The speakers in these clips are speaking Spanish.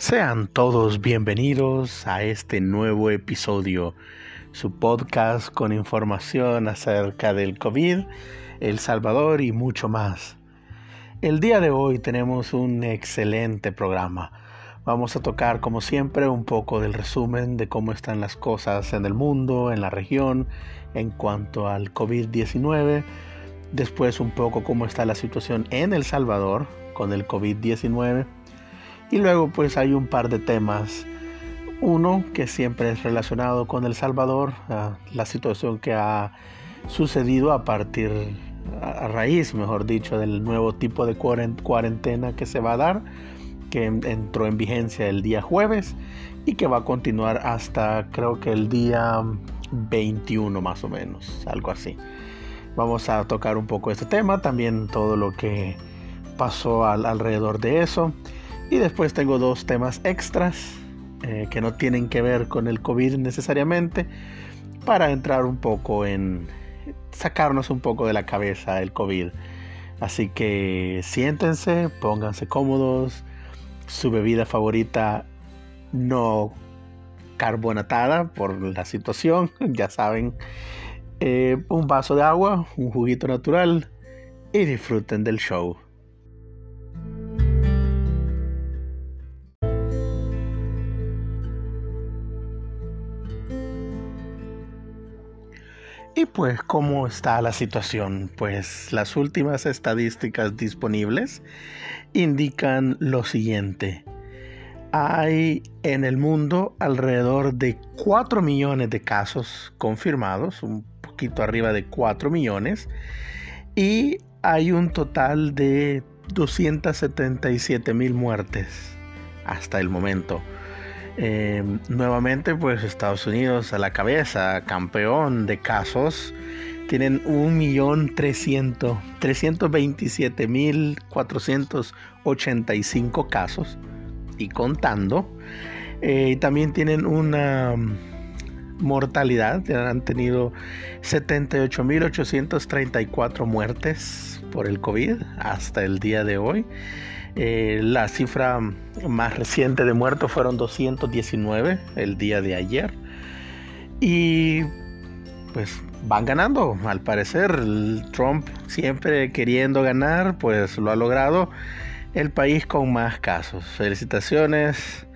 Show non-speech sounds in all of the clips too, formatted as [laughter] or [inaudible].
Sean todos bienvenidos a este nuevo episodio, su podcast con información acerca del COVID, El Salvador y mucho más. El día de hoy tenemos un excelente programa. Vamos a tocar, como siempre, un poco del resumen de cómo están las cosas en el mundo, en la región, en cuanto al COVID-19. Después un poco cómo está la situación en El Salvador con el COVID-19 y luego pues hay un par de temas. Uno que siempre es relacionado con El Salvador, la situación que ha sucedido a partir, a raíz, mejor dicho, del nuevo tipo de cuarentena que se va a dar, que entró en vigencia el día jueves y que va a continuar hasta creo que el día 21 más o menos, algo así. Vamos a tocar un poco este tema, también todo lo que pasó alrededor de eso. Y después tengo dos temas extras eh, que no tienen que ver con el COVID necesariamente para entrar un poco en sacarnos un poco de la cabeza el COVID. Así que siéntense, pónganse cómodos, su bebida favorita no carbonatada por la situación, [laughs] ya saben, eh, un vaso de agua, un juguito natural y disfruten del show. Y pues, ¿cómo está la situación? Pues las últimas estadísticas disponibles indican lo siguiente. Hay en el mundo alrededor de 4 millones de casos confirmados, un poquito arriba de 4 millones, y hay un total de 277 mil muertes hasta el momento. Eh, nuevamente, pues Estados Unidos a la cabeza, campeón de casos. Tienen 1.327.485 casos y contando. Eh, también tienen una mortalidad, han tenido 78.834 muertes por el COVID hasta el día de hoy. Eh, la cifra más reciente de muertos fueron 219 el día de ayer. Y pues van ganando. Al parecer, Trump siempre queriendo ganar, pues lo ha logrado. El país con más casos. Felicitaciones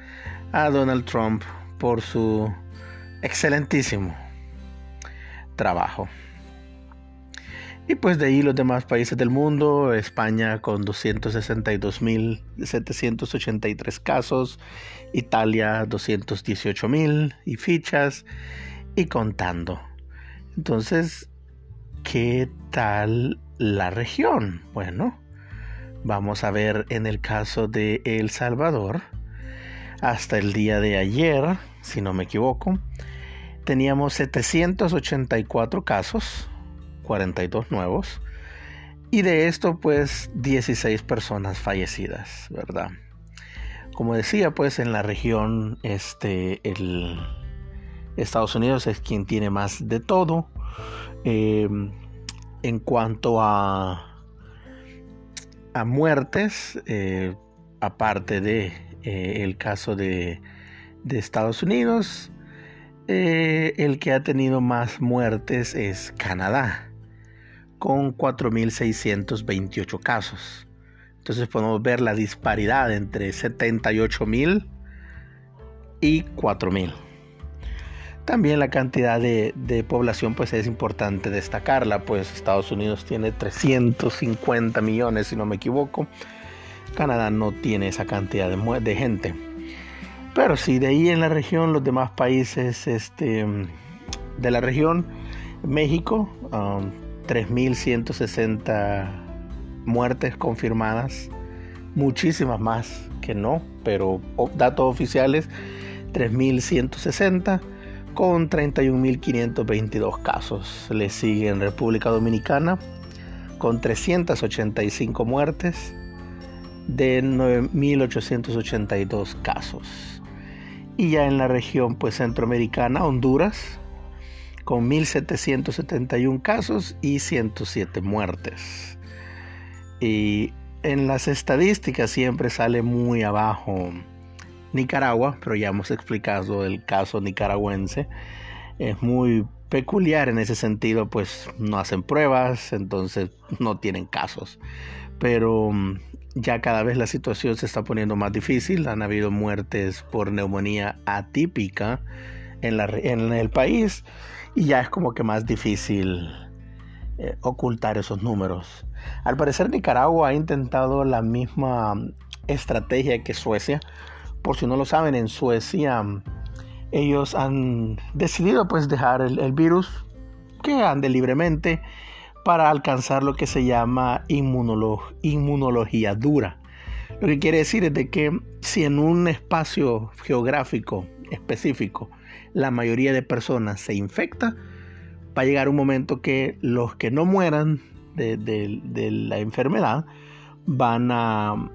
a Donald Trump por su excelentísimo trabajo. Y pues de ahí los demás países del mundo, España con 262.783 casos, Italia 218.000 y fichas y contando. Entonces, ¿qué tal la región? Bueno, vamos a ver en el caso de El Salvador, hasta el día de ayer, si no me equivoco, teníamos 784 casos 42 nuevos. Y de esto, pues 16 personas fallecidas, ¿verdad? Como decía, pues en la región, este, el Estados Unidos es quien tiene más de todo. Eh, en cuanto a, a muertes, eh, aparte de eh, el caso de, de Estados Unidos, el que ha tenido más muertes es Canadá con 4.628 casos. Entonces podemos ver la disparidad entre 78.000 y 4.000. También la cantidad de, población pues es importante destacarla, pues Estados Unidos tiene 350 millones si no me equivoco. Canadá no tiene esa cantidad de, gente. Pero sí, de ahí en la región, los demás países este, de la región, México, um, 3.160 muertes confirmadas, muchísimas más que no, pero datos oficiales 3.160 con 31.522 casos. Le sigue en República Dominicana con 385 muertes de 9.882 casos. Y ya en la región pues centroamericana, Honduras, con 1.771 casos y 107 muertes. Y en las estadísticas siempre sale muy abajo Nicaragua, pero ya hemos explicado el caso nicaragüense. Es muy peculiar en ese sentido, pues no hacen pruebas, entonces no tienen casos. Pero mm, ya cada vez la situación se está poniendo más difícil. Han habido muertes por neumonía atípica en, la, en el país y ya es como que más difícil eh, ocultar esos números. Al parecer Nicaragua ha intentado la misma estrategia que Suecia. Por si no lo saben, en Suecia ellos han decidido pues dejar el, virus que ande libremente para alcanzar lo que se llama inmunología dura. Lo que quiere decir es de que si en un espacio geográfico específico la mayoría de personas se infecta, va a llegar un momento que los que no mueran de, la enfermedad van a,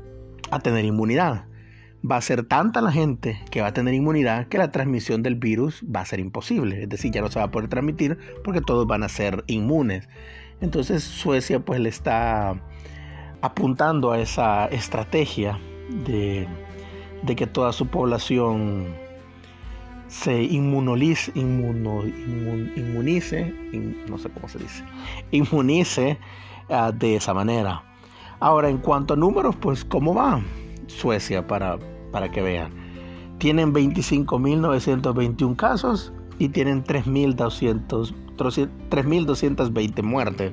a tener inmunidad. Va a ser tanta la gente que va a tener inmunidad que la transmisión del virus va a ser imposible. Es decir, ya no se va a poder transmitir porque todos van a ser inmunes. Entonces Suecia pues le está apuntando a esa estrategia de, de que toda su población se inmunolice, inmunice, no sé cómo se dice, inmunice ah, de esa manera. Ahora, en cuanto a números, pues, ¿cómo va Suecia para, para que vean? Tienen 25.921 casos y tienen 3.220 muertes.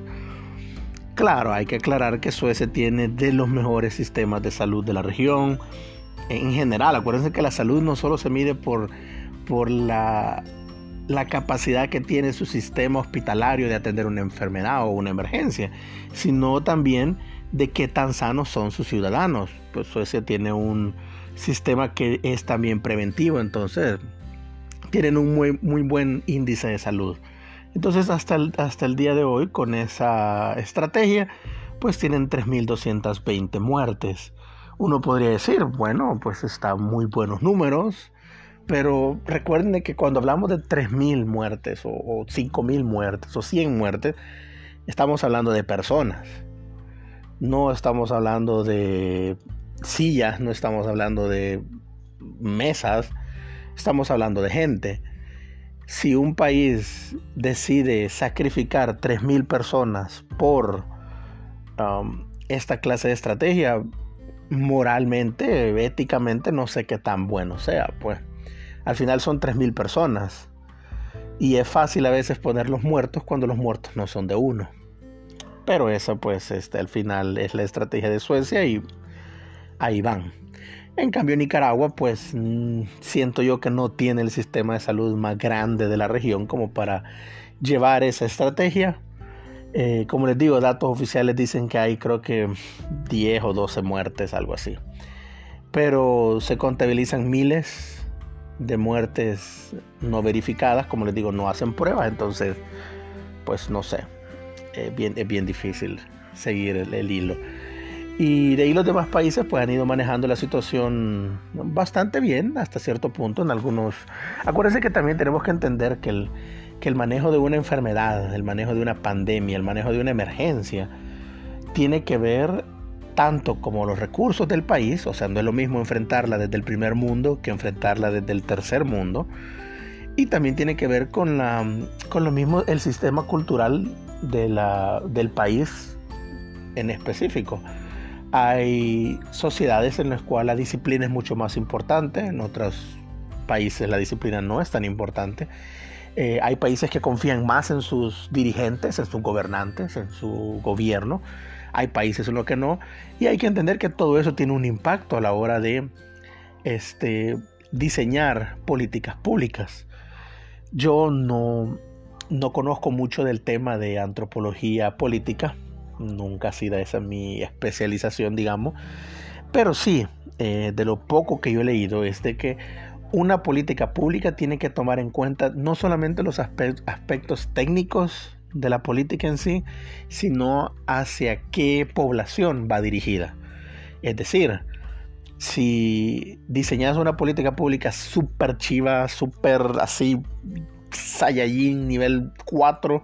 Claro, hay que aclarar que Suecia tiene de los mejores sistemas de salud de la región. En general, acuérdense que la salud no solo se mide por por la, capacidad que tiene su sistema hospitalario de atender una enfermedad o una emergencia, sino también de qué tan sanos son sus ciudadanos. Pues Suecia tiene un sistema que es también preventivo, entonces tienen un muy, muy buen índice de salud. Entonces hasta el, hasta el día de hoy con esa estrategia pues tienen 3.220 muertes. Uno podría decir, bueno, pues están muy buenos números, pero recuerden que cuando hablamos de 3.000 muertes o, o 5.000 muertes o 100 muertes, estamos hablando de personas. No estamos hablando de sillas, no estamos hablando de mesas, estamos hablando de gente. Si un país decide sacrificar 3.000 personas por um, esta clase de estrategia, moralmente, éticamente, no sé qué tan bueno sea, pues. Al final son 3.000 personas. Y es fácil a veces poner los muertos cuando los muertos no son de uno. Pero esa pues este, al final es la estrategia de Suecia y ahí van. En cambio Nicaragua pues mm, siento yo que no tiene el sistema de salud más grande de la región como para llevar esa estrategia. Eh, como les digo, datos oficiales dicen que hay creo que 10 o 12 muertes, algo así. Pero se contabilizan miles de muertes no verificadas, como les digo, no hacen pruebas, entonces, pues no sé, es bien, es bien difícil seguir el, hilo. Y de ahí los demás países pues han ido manejando la situación bastante bien hasta cierto punto en algunos... Acuérdense que también tenemos que entender que el, que el manejo de una enfermedad, el manejo de una pandemia, el manejo de una emergencia, tiene que ver tanto como los recursos del país, o sea, no es lo mismo enfrentarla desde el primer mundo que enfrentarla desde el tercer mundo. Y también tiene que ver con, la, con lo mismo el sistema cultural de la, del país en específico. Hay sociedades en las cuales la disciplina es mucho más importante, en otros países la disciplina no es tan importante. Eh, hay países que confían más en sus dirigentes, en sus gobernantes, en su gobierno hay países en los que no, y hay que entender que todo eso tiene un impacto a la hora de este, diseñar políticas públicas. Yo no, no conozco mucho del tema de antropología política, nunca ha sido esa mi especialización, digamos, pero sí, eh, de lo poco que yo he leído es de que una política pública tiene que tomar en cuenta no solamente los aspectos técnicos de la política en sí, sino hacia qué población va dirigida. Es decir, si diseñas una política pública súper chiva, súper así, Saiyajin nivel 4,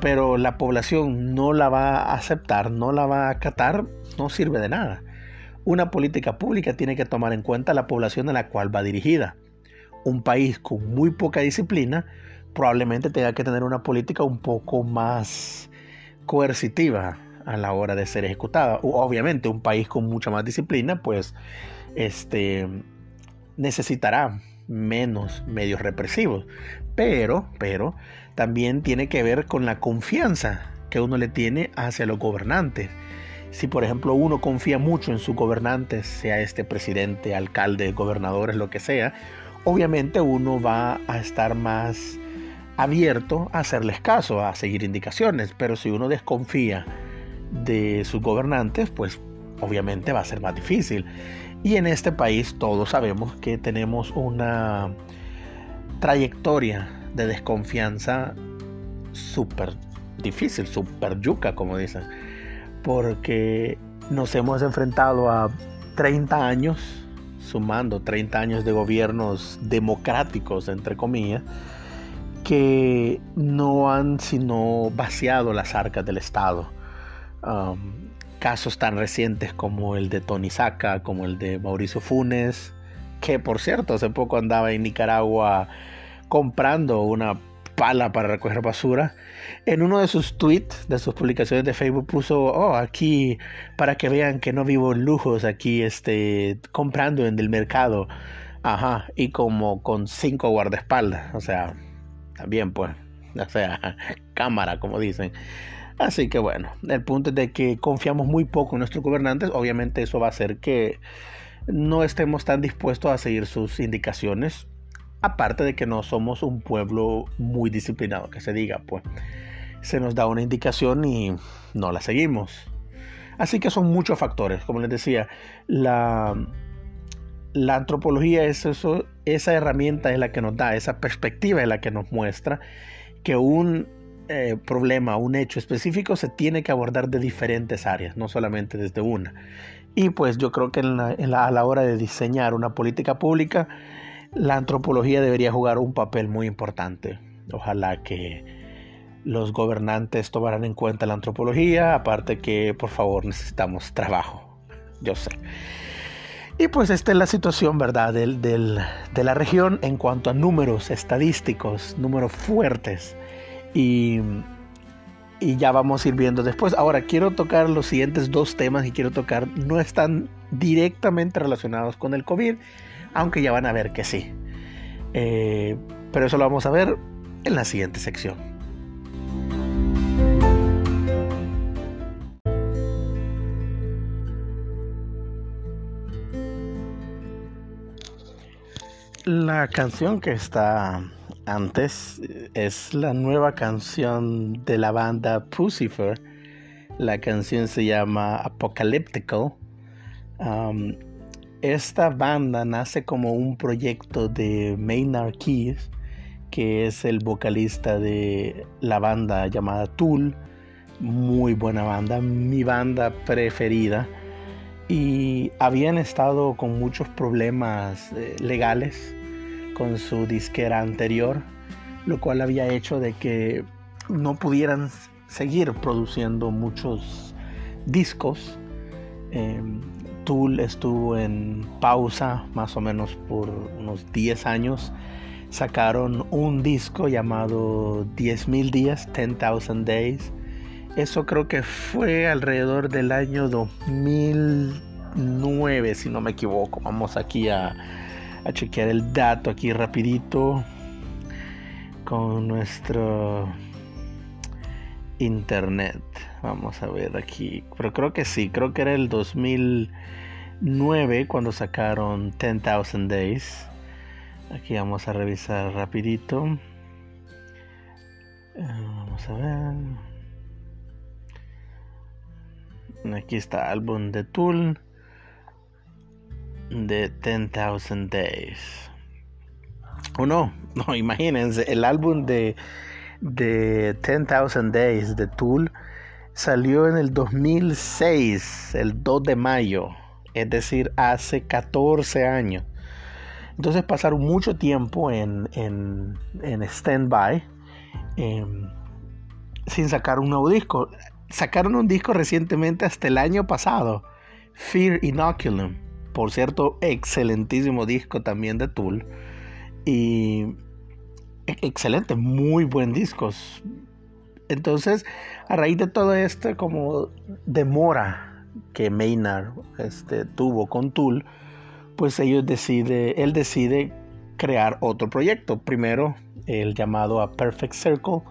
pero la población no la va a aceptar, no la va a acatar, no sirve de nada. una política pública tiene que tomar en cuenta la población a la cual va dirigida. Un país con muy poca disciplina probablemente tenga que tener una política un poco más coercitiva a la hora de ser ejecutada. Obviamente un país con mucha más disciplina pues este necesitará menos medios represivos, pero pero también tiene que ver con la confianza que uno le tiene hacia los gobernantes. Si por ejemplo uno confía mucho en sus gobernantes, sea este presidente, alcalde, gobernadores, lo que sea, obviamente uno va a estar más abierto a hacerles caso, a seguir indicaciones, pero si uno desconfía de sus gobernantes, pues obviamente va a ser más difícil. Y en este país todos sabemos que tenemos una trayectoria de desconfianza súper difícil, súper yuca, como dicen, porque nos hemos enfrentado a 30 años, sumando 30 años de gobiernos democráticos, entre comillas, que no han sino vaciado las arcas del Estado. Um, casos tan recientes como el de Tony Saca, como el de Mauricio Funes, que por cierto hace poco andaba en Nicaragua comprando una pala para recoger basura. En uno de sus tweets, de sus publicaciones de Facebook, puso, oh, aquí, para que vean que no vivo en lujos, aquí, este, comprando en el mercado. Ajá, y como con cinco guardaespaldas, o sea, también pues, [laughs] o sea, cámara, como dicen. Así que bueno, el punto es de que confiamos muy poco en nuestros gobernantes, obviamente eso va a hacer que no estemos tan dispuestos a seguir sus indicaciones Aparte de que no somos un pueblo muy disciplinado, que se diga, pues se nos da una indicación y no la seguimos. Así que son muchos factores, como les decía, la, la antropología es eso, esa herramienta es la que nos da, esa perspectiva es la que nos muestra que un eh, problema, un hecho específico se tiene que abordar de diferentes áreas, no solamente desde una. Y pues yo creo que a la hora de diseñar una política pública, la antropología debería jugar un papel muy importante. Ojalá que los gobernantes tomaran en cuenta la antropología, aparte que por favor necesitamos trabajo, yo sé. Y pues esta es la situación, ¿verdad?, del, de la región en cuanto a números estadísticos, números fuertes. Y, y ya vamos a ir viendo después. Ahora quiero tocar los siguientes dos temas y quiero tocar, no están directamente relacionados con el COVID, aunque ya van a ver que sí. Eh, pero eso lo vamos a ver en la siguiente sección. La canción que está antes es la nueva canción de la banda Pucifer. La canción se llama Apocalyptical. Um, esta banda nace como un proyecto de Maynard Keys, que es el vocalista de la banda llamada Tool. Muy buena banda, mi banda preferida. Y habían estado con muchos problemas eh, legales con su disquera anterior, lo cual había hecho de que no pudieran seguir produciendo muchos discos. Em, Tool estuvo en pausa más o menos por unos 10 años. Sacaron un disco llamado 10.000 días, 10,000 Days. Eso creo que fue alrededor del año 2009, si no me equivoco. Vamos aquí a, a chequear el dato aquí rapidito con nuestro internet. Vamos a ver aquí. Pero creo que sí, creo que era el 2009 cuando sacaron 10,000 Days. Aquí vamos a revisar rapidito. Eh, vamos a ver. Aquí está álbum de Tool de 10,000 Days. O no, no, [laughs] imagínense, el álbum de de 10,000 Days de Tool salió en el 2006, el 2 de mayo, es decir, hace 14 años. Entonces pasaron mucho tiempo en, en, en stand-by em, sin sacar un nuevo disco. Sacaron un disco recientemente hasta el año pasado, Fear Inoculum. Por cierto, excelentísimo disco también de Tool. Y e-, excelente, muy buen disco. Entonces, a raíz de todo esto, como demora que Maynard este, tuvo con Tool, pues ellos decide, él decide crear otro proyecto. Primero, el llamado A Perfect Circle,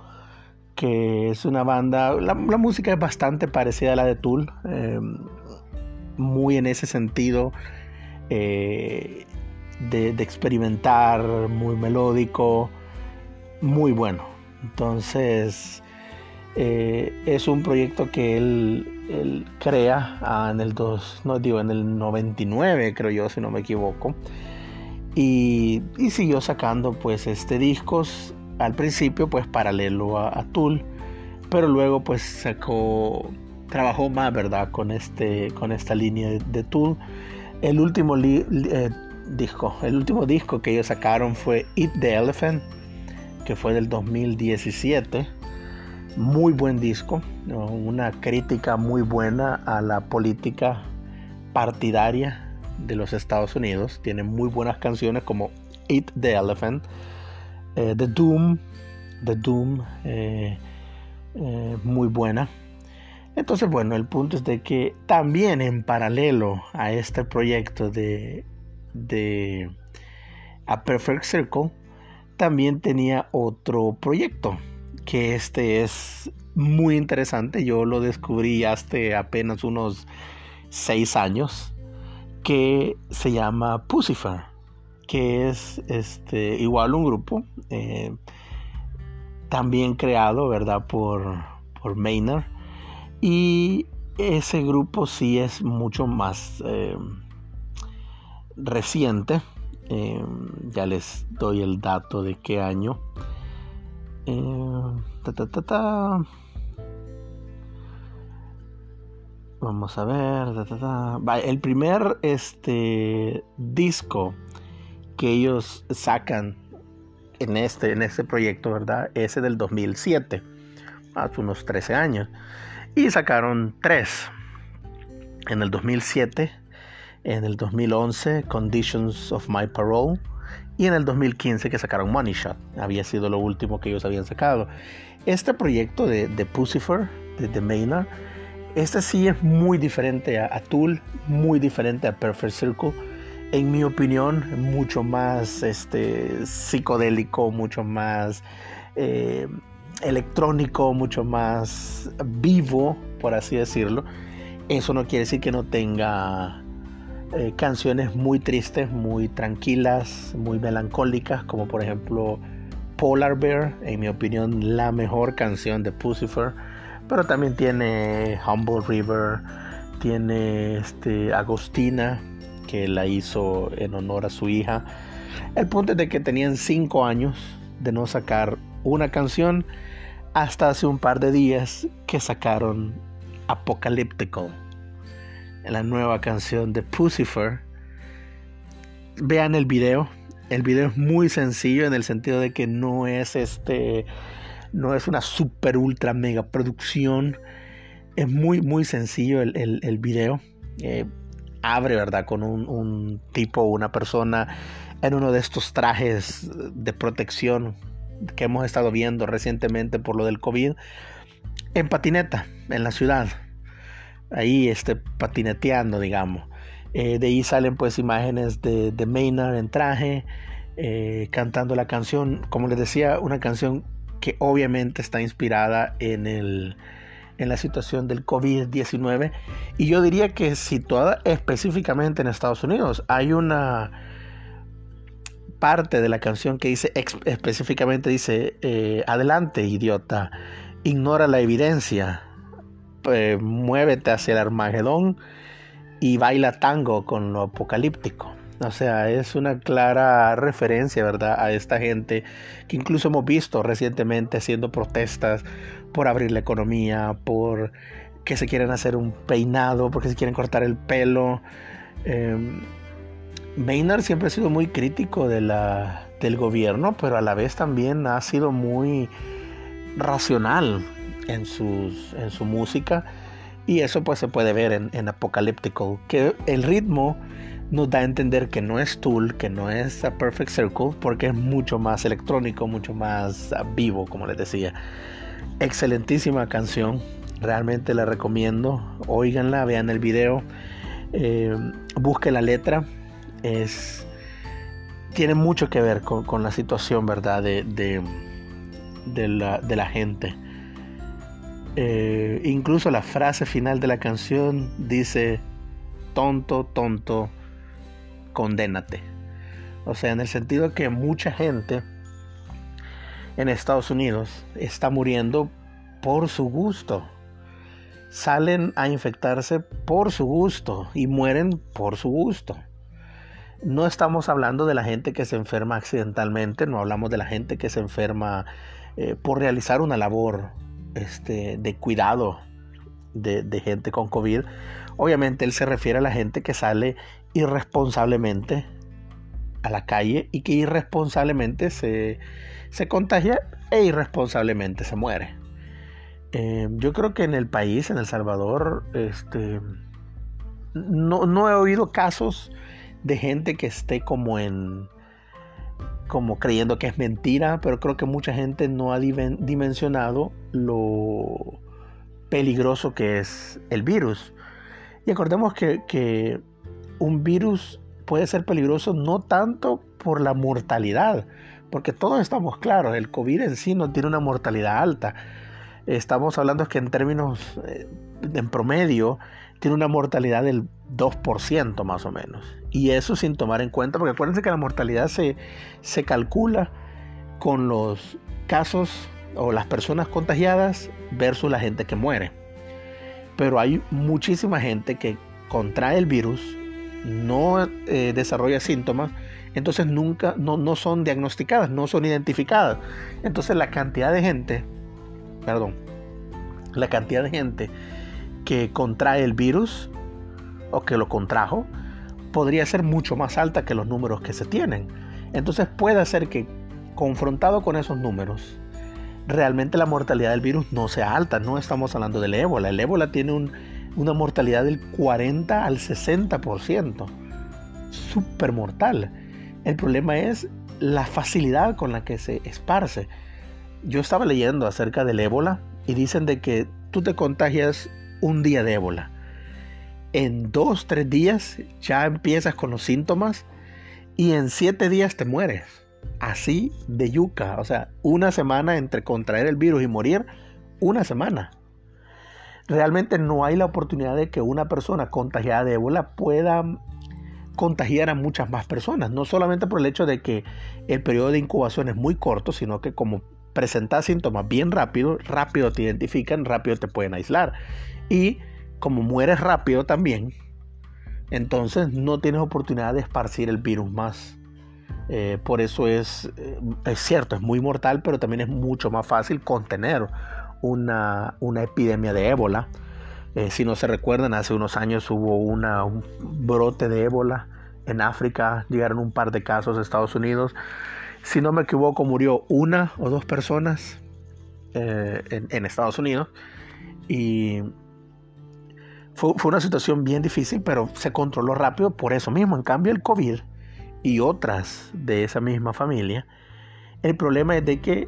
que es una banda, la, música es bastante parecida a la de Tool, em, muy en ese sentido eh, de, experimentar, muy melódico, muy bueno. Entonces, eh, es un proyecto que él, crea ah, en el dos, no digo en el 99 creo yo si no me equivoco. Y, siguió sacando pues este discos al principio pues paralelo a, Tool pero luego pues sacó trabajó más verdad con este con esta línea de, Tool el último eh, disco el último disco que ellos sacaron fue Eat the Elephant que fue del 2017 muy buen disco una crítica muy buena a la política partidaria de los Estados Unidos. Tiene muy buenas canciones como Eat the Elephant, eh, The Doom, The Doom, eh, muy buena. Entonces, bueno, el punto es de que también en paralelo a este proyecto de, de A Perfect Circle, también tenía otro proyecto, que este es muy interesante. Yo lo descubrí hace apenas unos seis años que se llama Pucifer, que es este, igual un grupo eh, también creado, ¿verdad? Por, por Maynard. Y ese grupo sí es mucho más eh, reciente. Eh, ya les doy el dato de qué año. Ta, ta, ta, Vamos a ver. El primer este, disco que ellos sacan en este, en este proyecto, ¿verdad? Ese del 2007, hace unos 13 años. Y sacaron tres. En el 2007, en el 2011, Conditions of My Parole. Y en el 2015 que sacaron Money Shot. Había sido lo último que ellos habían sacado. Este proyecto de, de Pucifer, de, de Maynard, este sí es muy diferente a, Tool, muy diferente a Perfect Circle. En mi opinión, mucho más este, psicodélico, mucho más eh, electrónico, mucho más vivo, por así decirlo. Eso no quiere decir que no tenga eh, canciones muy tristes, muy tranquilas, muy melancólicas, como por ejemplo Polar Bear, en mi opinión la mejor canción de Pucifer pero también tiene Humble River, tiene este Agostina, que la hizo en honor a su hija. El punto es de que tenían cinco años de no sacar una canción hasta hace un par de días que sacaron Apocalyptical, la nueva canción de Pucifer. Vean el video. El video es muy sencillo en el sentido de que no es este no es una super ultra mega producción. Es muy, muy sencillo el, el, video. Eh, abre, ¿verdad? Con un, un tipo, una persona en uno de estos trajes de protección que hemos estado viendo recientemente por lo del COVID, en patineta, en la ciudad. Ahí este, patineteando, digamos. Eh, de ahí salen pues imágenes de, de Maynard en traje, eh, cantando la canción, como les decía, una canción que obviamente está inspirada en, el, en la situación del COVID-19 y yo diría que situada específicamente en Estados Unidos. Hay una parte de la canción que dice específicamente dice eh, adelante idiota ignora la evidencia eh, muévete hacia el Armagedón y baila tango con lo apocalíptico o sea, es una clara referencia, ¿verdad? A esta gente que incluso hemos visto recientemente haciendo protestas por abrir la economía, por que se quieren hacer un peinado, porque se quieren cortar el pelo. Eh, Maynard siempre ha sido muy crítico del gobierno, pero a la vez también ha sido muy racional en, su música Y eso pues se puede ver en, en Apocalyptical, que el ritmo nos da a entender que no es Tool, que no es a Perfect Circle, porque es mucho más electrónico, mucho más vivo, como les decía. Excelentísima canción, realmente la recomiendo. Óiganla, vean el video, eh, busquen la letra. Es, tiene mucho que ver con, la situación, ¿verdad? De, la, gente. Eh, incluso la frase final de la canción dice, tonto, tonto, condénate. O sea, en el sentido que mucha gente en Estados Unidos está muriendo por su gusto. Salen a infectarse por su gusto y mueren por su gusto. No estamos hablando de la gente que se enferma accidentalmente, no hablamos de la gente que se enferma eh, por realizar una labor este, de cuidado de, gente con COVID. Obviamente él se refiere a la gente que sale irresponsablemente a la calle y que irresponsablemente se, contagia e irresponsablemente se muere. Eh, yo creo que en el país, en El Salvador, este, no, he oído casos de gente que esté como en como creyendo que es mentira, pero creo que mucha gente no ha dimensionado lo peligroso que es el virus. Y acordemos que, que un virus puede ser peligroso no tanto por la mortalidad, porque todos estamos claros, el COVID en sí no tiene una mortalidad alta. Estamos hablando que en términos, eh, en promedio, tiene una mortalidad del 2% más o menos. Y eso sin tomar en cuenta, porque acuérdense que la mortalidad se, se calcula con los casos o las personas contagiadas versus la gente que muere. Pero hay muchísima gente que contrae el virus no eh, desarrolla síntomas, entonces nunca, no, no son diagnosticadas, no son identificadas. Entonces la cantidad de gente, perdón, la cantidad de gente que contrae el virus o que lo contrajo podría ser mucho más alta que los números que se tienen. Entonces puede ser que confrontado con esos números, realmente la mortalidad del virus no sea alta. No estamos hablando del ébola. El ébola tiene un, una mortalidad del 40 al 60%. Súper mortal. El problema es la facilidad con la que se esparce. Yo estaba leyendo acerca del ébola y dicen de que tú te contagias un día de ébola. En dos, tres días ya empiezas con los síntomas y en siete días te mueres. Así de yuca. O sea, una semana entre contraer el virus y morir, una semana realmente no hay la oportunidad de que una persona contagiada de ébola pueda contagiar a muchas más personas, no solamente por el hecho de que el periodo de incubación es muy corto, sino que como presentas síntomas bien rápido, rápido te identifican, rápido te pueden aislar. Y como mueres rápido también, entonces no tienes oportunidad de esparcir el virus más. Eh, por eso es, eh, es cierto, es muy mortal, pero también es mucho más fácil contener una, epidemia de ébola. Eh, si no se recuerdan, hace unos años hubo una, un brote de ébola en África, llegaron un par de casos a Estados Unidos. Si no me equivoco, murió una o dos personas eh, en, Estados Unidos. Y fue, una situación bien difícil, pero se controló rápido por eso mismo. En cambio, el COVID y otras de esa misma familia, el problema es de que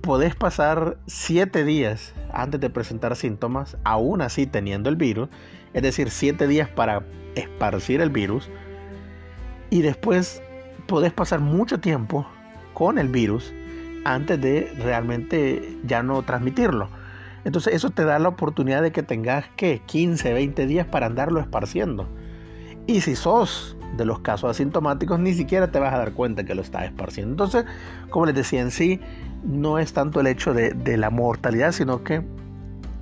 podés pasar 7 días antes de presentar síntomas, aún así teniendo el virus, es decir, 7 días para esparcir el virus, y después podés pasar mucho tiempo con el virus antes de realmente ya no transmitirlo. Entonces eso te da la oportunidad de que tengas que 15, 20 días para andarlo esparciendo. Y si sos de los casos asintomáticos, ni siquiera te vas a dar cuenta que lo estás esparciendo. Entonces, como les decía en sí, no es tanto el hecho de, la mortalidad, sino que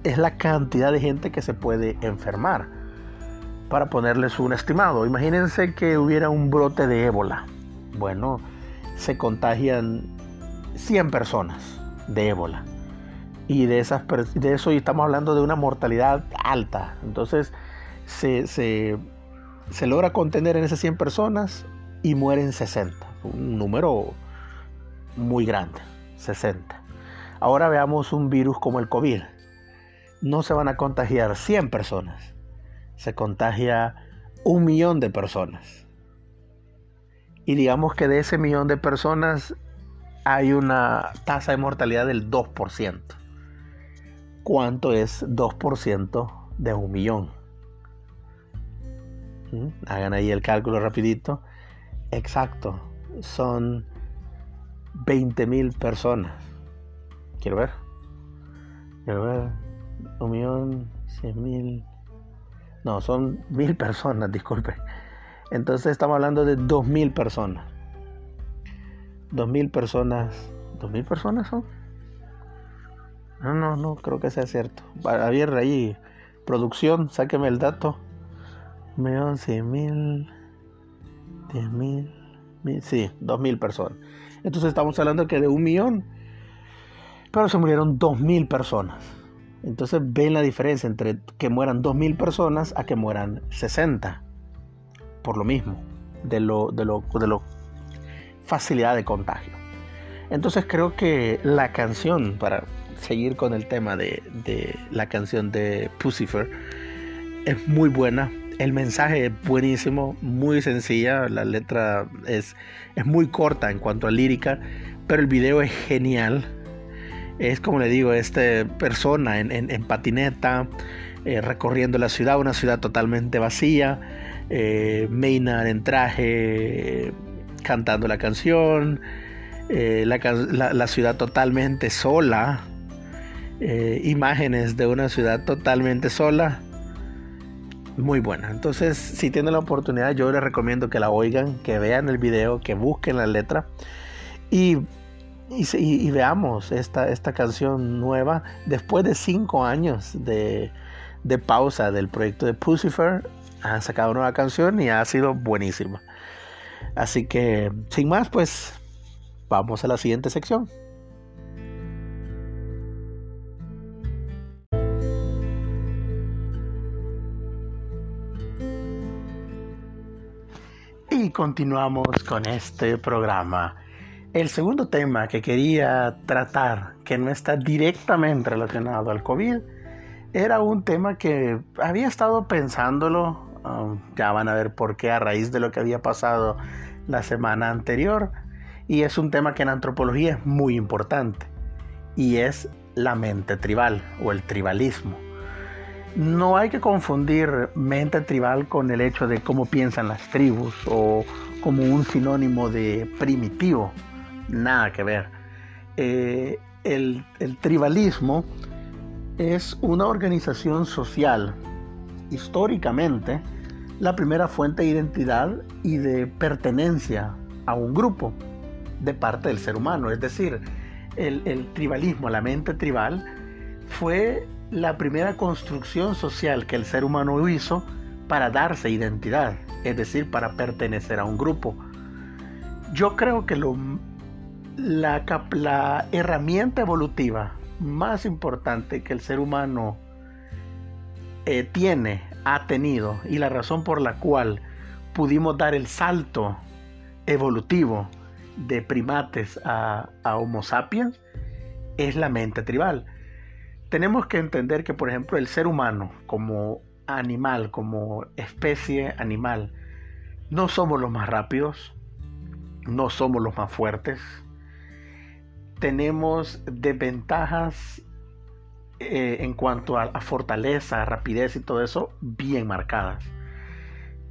es la cantidad de gente que se puede enfermar. Para ponerles un estimado, imagínense que hubiera un brote de ébola. Bueno, se contagian 100 personas de ébola. Y de, esas, de eso estamos hablando de una mortalidad alta. Entonces se, se, logra contener en esas 100 personas y mueren 60. Un número muy grande. 60. Ahora veamos un virus como el COVID, no se van a contagiar 100 personas, se contagia un millón de personas. Y digamos que de ese millón de personas hay una tasa de mortalidad del 2%. ¿Cuánto es 2% de un millón? ¿Mm? Hagan ahí el cálculo rapidito. Exacto, son 20 mil personas. Quiero ver. Quiero ver. Un millón, cien mil. No, son mil personas, disculpe. Entonces estamos hablando de dos mil personas. Dos mil personas. ¿Dos mil personas son? No, no, no, creo que sea cierto. Javier, ahí, producción, sáqueme el dato. Millón, cien mil. Diez mil. Sí, dos mil personas. Entonces estamos hablando que de un millón, pero se murieron dos mil personas. Entonces ven la diferencia entre que mueran dos mil personas a que mueran 60. Por lo mismo, de lo, de lo, de lo facilidad de contagio. Entonces creo que la canción, para seguir con el tema de, de la canción de Pucifer, es muy buena el mensaje es buenísimo, muy sencilla, la letra es, es muy corta en cuanto a lírica, pero el video es genial. Es como le digo, esta persona en, patineta, eh, recorriendo la ciudad, una ciudad totalmente vacía, eh, Maynard en traje, cantando la canción, eh, la, ciudad totalmente sola, imágenes de una ciudad totalmente sola muy buena. Entonces, si tienen la oportunidad, yo les recomiendo que la oigan, que vean el video, que busquen la letra y, y, veamos esta, esta canción nueva después de cinco años de, de pausa del proyecto de Pucifer. Han sacado una nueva canción y ha sido buenísima. Así que, sin más, pues vamos a la siguiente sección. Continuamos con este programa. El segundo tema que quería tratar, que no está directamente relacionado al COVID, era un tema que había estado pensándolo, um, ya van a ver por qué a raíz de lo que había pasado la semana anterior, y es un tema que en antropología es muy importante, y es la mente tribal o el tribalismo. No hay que confundir mente tribal con el hecho de cómo piensan las tribus o como un sinónimo de primitivo. Nada que ver. Eh, el, tribalismo es una organización social, históricamente, la primera fuente de identidad y de pertenencia a un grupo de parte del ser humano. Es decir, el tribalismo, la mente tribal, fue la primera construcción social que el ser humano hizo para darse identidad, es decir, para pertenecer a un grupo. Yo creo que la, herramienta evolutiva más importante que el ser humano eh, tiene, ha tenido, y la razón por la cual pudimos dar el salto evolutivo de primates a Homo sapiens, es la mente tribal tenemos que entender que, por ejemplo, el ser humano como animal, como especie animal, no somos los más rápidos, no somos los más fuertes, tenemos desventajas eh, en cuanto a, fortaleza, rapidez y todo eso bien marcadas.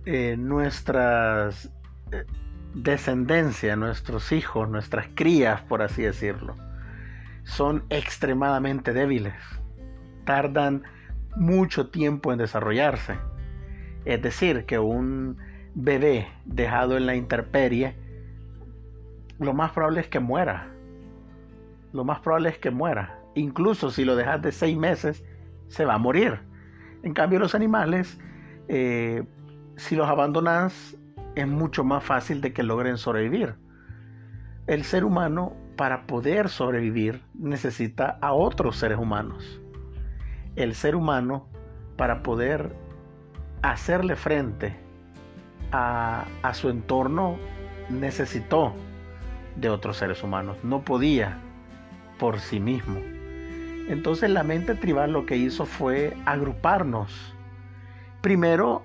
Eh, nuestras eh, descendencia, nuestros hijos, nuestras crías, por así decirlo, son extremadamente débiles. Tardan mucho tiempo en desarrollarse. Es decir, que un bebé dejado en la intemperie, lo más probable es que muera. Lo más probable es que muera. Incluso si lo dejas de seis meses, se va a morir. En cambio, los animales, eh, si los abandonas, es mucho más fácil de que logren sobrevivir. El ser humano para poder sobrevivir necesita a otros seres humanos. El ser humano, para poder hacerle frente a, su entorno, necesitó de otros seres humanos. No podía por sí mismo. Entonces la mente tribal lo que hizo fue agruparnos. Primero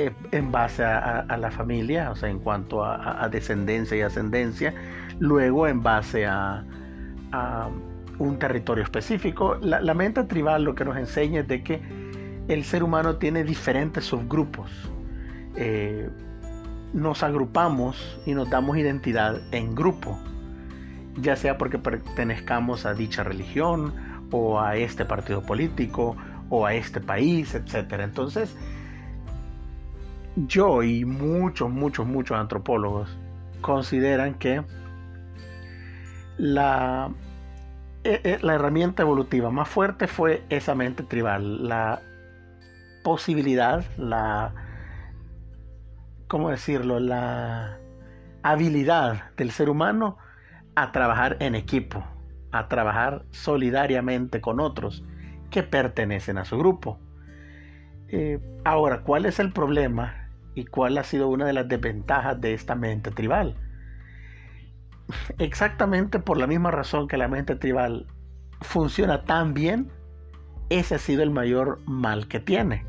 eh, en base a, la familia, o sea, en cuanto a, descendencia y ascendencia, luego en base a, un territorio específico. La, mente tribal lo que nos enseña es de que el ser humano tiene diferentes subgrupos. Eh, nos agrupamos y nos damos identidad en grupo, ya sea porque pertenezcamos a dicha religión o a este partido político o a este país, etc. Entonces, yo y muchos, muchos, muchos antropólogos consideran que la, e, e, la herramienta evolutiva más fuerte fue esa mente tribal, la posibilidad, la, ¿cómo decirlo? La habilidad del ser humano a trabajar en equipo, a trabajar solidariamente con otros que pertenecen a su grupo. Eh, ahora, ¿cuál es el problema y cuál ha sido una de las desventajas de esta mente tribal? Exactamente por la misma razón que la mente tribal funciona tan bien, ese ha sido el mayor mal que tiene.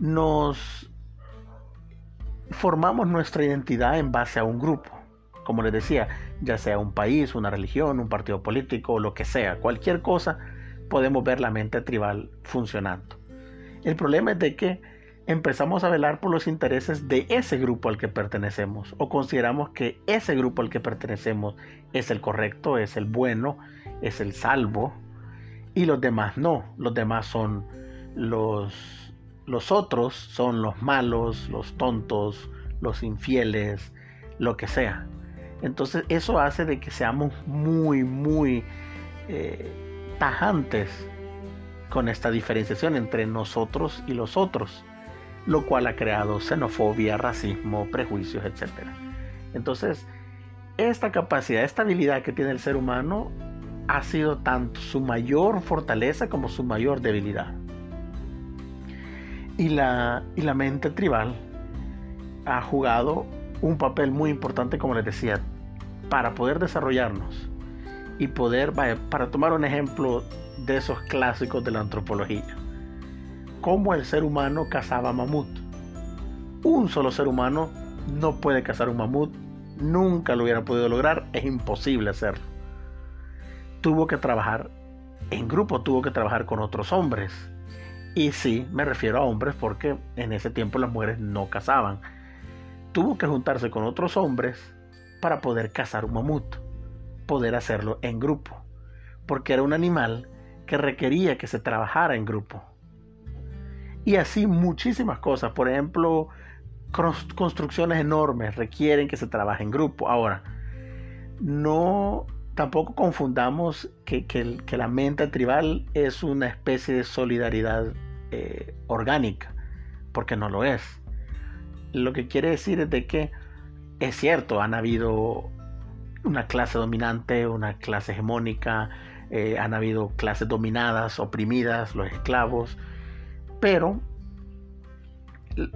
Nos formamos nuestra identidad en base a un grupo. Como les decía, ya sea un país, una religión, un partido político, lo que sea, cualquier cosa, podemos ver la mente tribal funcionando. El problema es de que empezamos a velar por los intereses de ese grupo al que pertenecemos o consideramos que ese grupo al que pertenecemos es el correcto, es el bueno, es el salvo y los demás no, los demás son los los otros son los malos, los tontos, los infieles, lo que sea. Entonces eso hace de que seamos muy, muy eh, tajantes con esta diferenciación entre nosotros y los otros, lo cual ha creado xenofobia, racismo, prejuicios, etc. Entonces, esta capacidad, esta habilidad que tiene el ser humano ha sido tanto su mayor fortaleza como su mayor debilidad. Y la, y la mente tribal ha jugado un papel muy importante, como les decía, para poder desarrollarnos y poder, para tomar un ejemplo de esos clásicos de la antropología, cómo el ser humano cazaba mamut. Un solo ser humano no puede cazar un mamut, nunca lo hubiera podido lograr, es imposible hacerlo. Tuvo que trabajar en grupo, tuvo que trabajar con otros hombres y sí, me refiero a hombres porque en ese tiempo las mujeres no cazaban. Tuvo que juntarse con otros hombres para poder cazar un mamut, poder hacerlo en grupo, porque era un animal que requería que se trabajara en grupo. Y así muchísimas cosas, por ejemplo, construcciones enormes requieren que se trabaje en grupo. Ahora, no tampoco confundamos que, que la mente tribal es una especie de solidaridad eh, orgánica, porque no lo es. Lo que quiere decir es de que es cierto, han habido una clase dominante, una clase hegemónica, eh, han habido clases dominadas, oprimidas, los esclavos, pero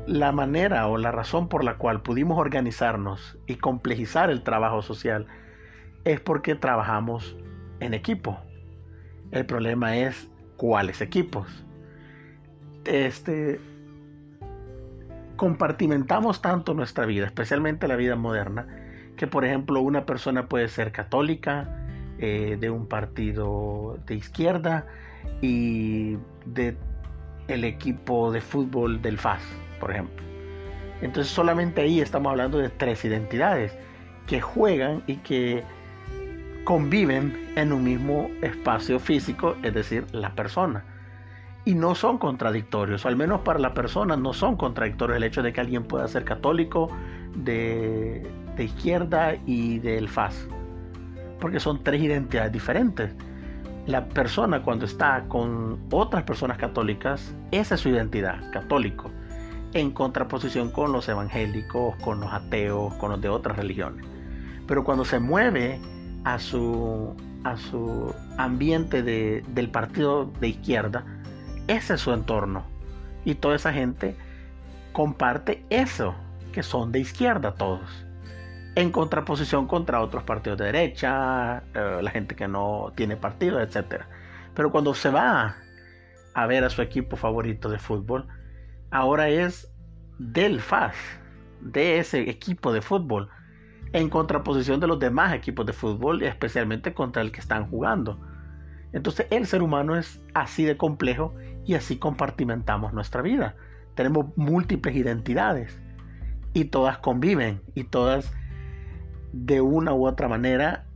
la manera o la razón por la cual pudimos organizarnos y complejizar el trabajo social es porque trabajamos en equipo. El problema es cuáles equipos este, compartimentamos tanto nuestra vida, especialmente la vida moderna, que por ejemplo una persona puede ser católica, eh, de un partido de izquierda y de el equipo de fútbol del FAS, por ejemplo. Entonces solamente ahí estamos hablando de tres identidades que juegan y que conviven en un mismo espacio físico, es decir, la persona y no son contradictorios, o al menos para la persona no son contradictorios el hecho de que alguien pueda ser católico de, izquierda y del FAS, porque son tres identidades diferentes. La persona cuando está con otras personas católicas, esa es su identidad, católico, en contraposición con los evangélicos, con los ateos, con los de otras religiones. Pero cuando se mueve a su, a su ambiente del partido de izquierda, ese es su entorno. Y toda esa gente comparte eso, que son de izquierda todos. En contraposición contra otros partidos de derecha, eh, la gente que no tiene partido, etc. Pero cuando se va a ver a su equipo favorito de fútbol, ahora es del FAS, de ese equipo de fútbol, en contraposición de los demás equipos de fútbol, especialmente contra el que están jugando. Entonces el ser humano es así de complejo y así compartimentamos nuestra vida. Tenemos múltiples identidades y todas conviven y todas de una u otra manera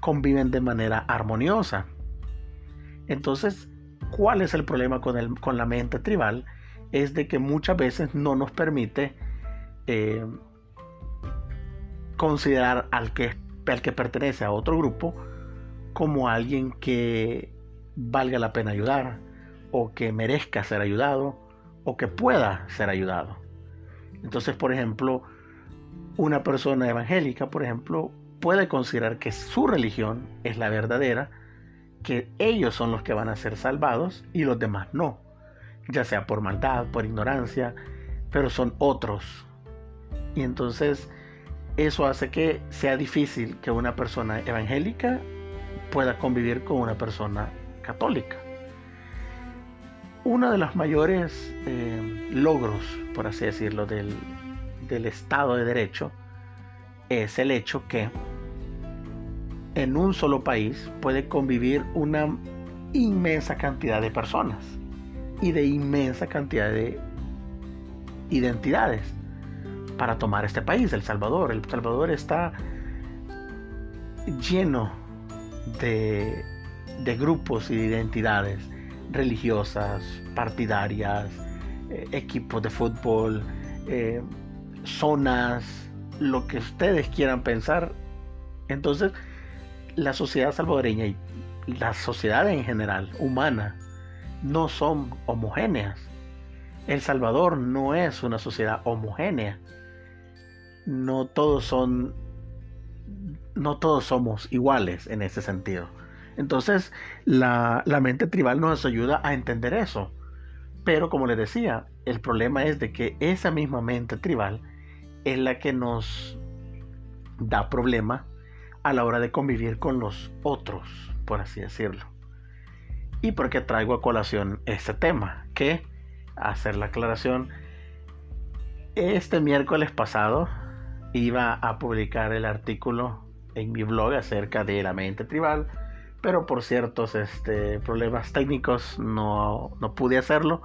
conviven de manera armoniosa. Entonces, ¿cuál es el problema con, el, con la mente tribal? Es de que muchas veces no nos permite eh, considerar al que, al que pertenece a otro grupo como alguien que valga la pena ayudar o que merezca ser ayudado o que pueda ser ayudado. Entonces, por ejemplo, una persona evangélica, por ejemplo, puede considerar que su religión es la verdadera, que ellos son los que van a ser salvados y los demás no, ya sea por maldad, por ignorancia, pero son otros. Y entonces eso hace que sea difícil que una persona evangélica pueda convivir con una persona católica. Uno de los mayores eh, logros, por así decirlo, del, del Estado de Derecho es el hecho que en un solo país puede convivir una inmensa cantidad de personas y de inmensa cantidad de identidades para tomar este país, El Salvador. El Salvador está lleno de, grupos y de identidades religiosas, partidarias, eh, equipos de fútbol, eh, zonas, lo que ustedes quieran pensar. Entonces, la sociedad salvadoreña y la sociedad en general, humana, no son homogéneas. El Salvador no es una sociedad homogénea. No todos son no todos somos iguales en ese sentido. Entonces, la, la, mente tribal nos ayuda a entender eso. Pero como les decía, el problema es de que esa misma mente tribal es la que nos da problema a la hora de convivir con los otros, por así decirlo. Y porque traigo a colación este tema, que, hacer la aclaración, este miércoles pasado iba a publicar el artículo en mi blog acerca de la mente tribal, pero por ciertos este, problemas técnicos no, no pude hacerlo.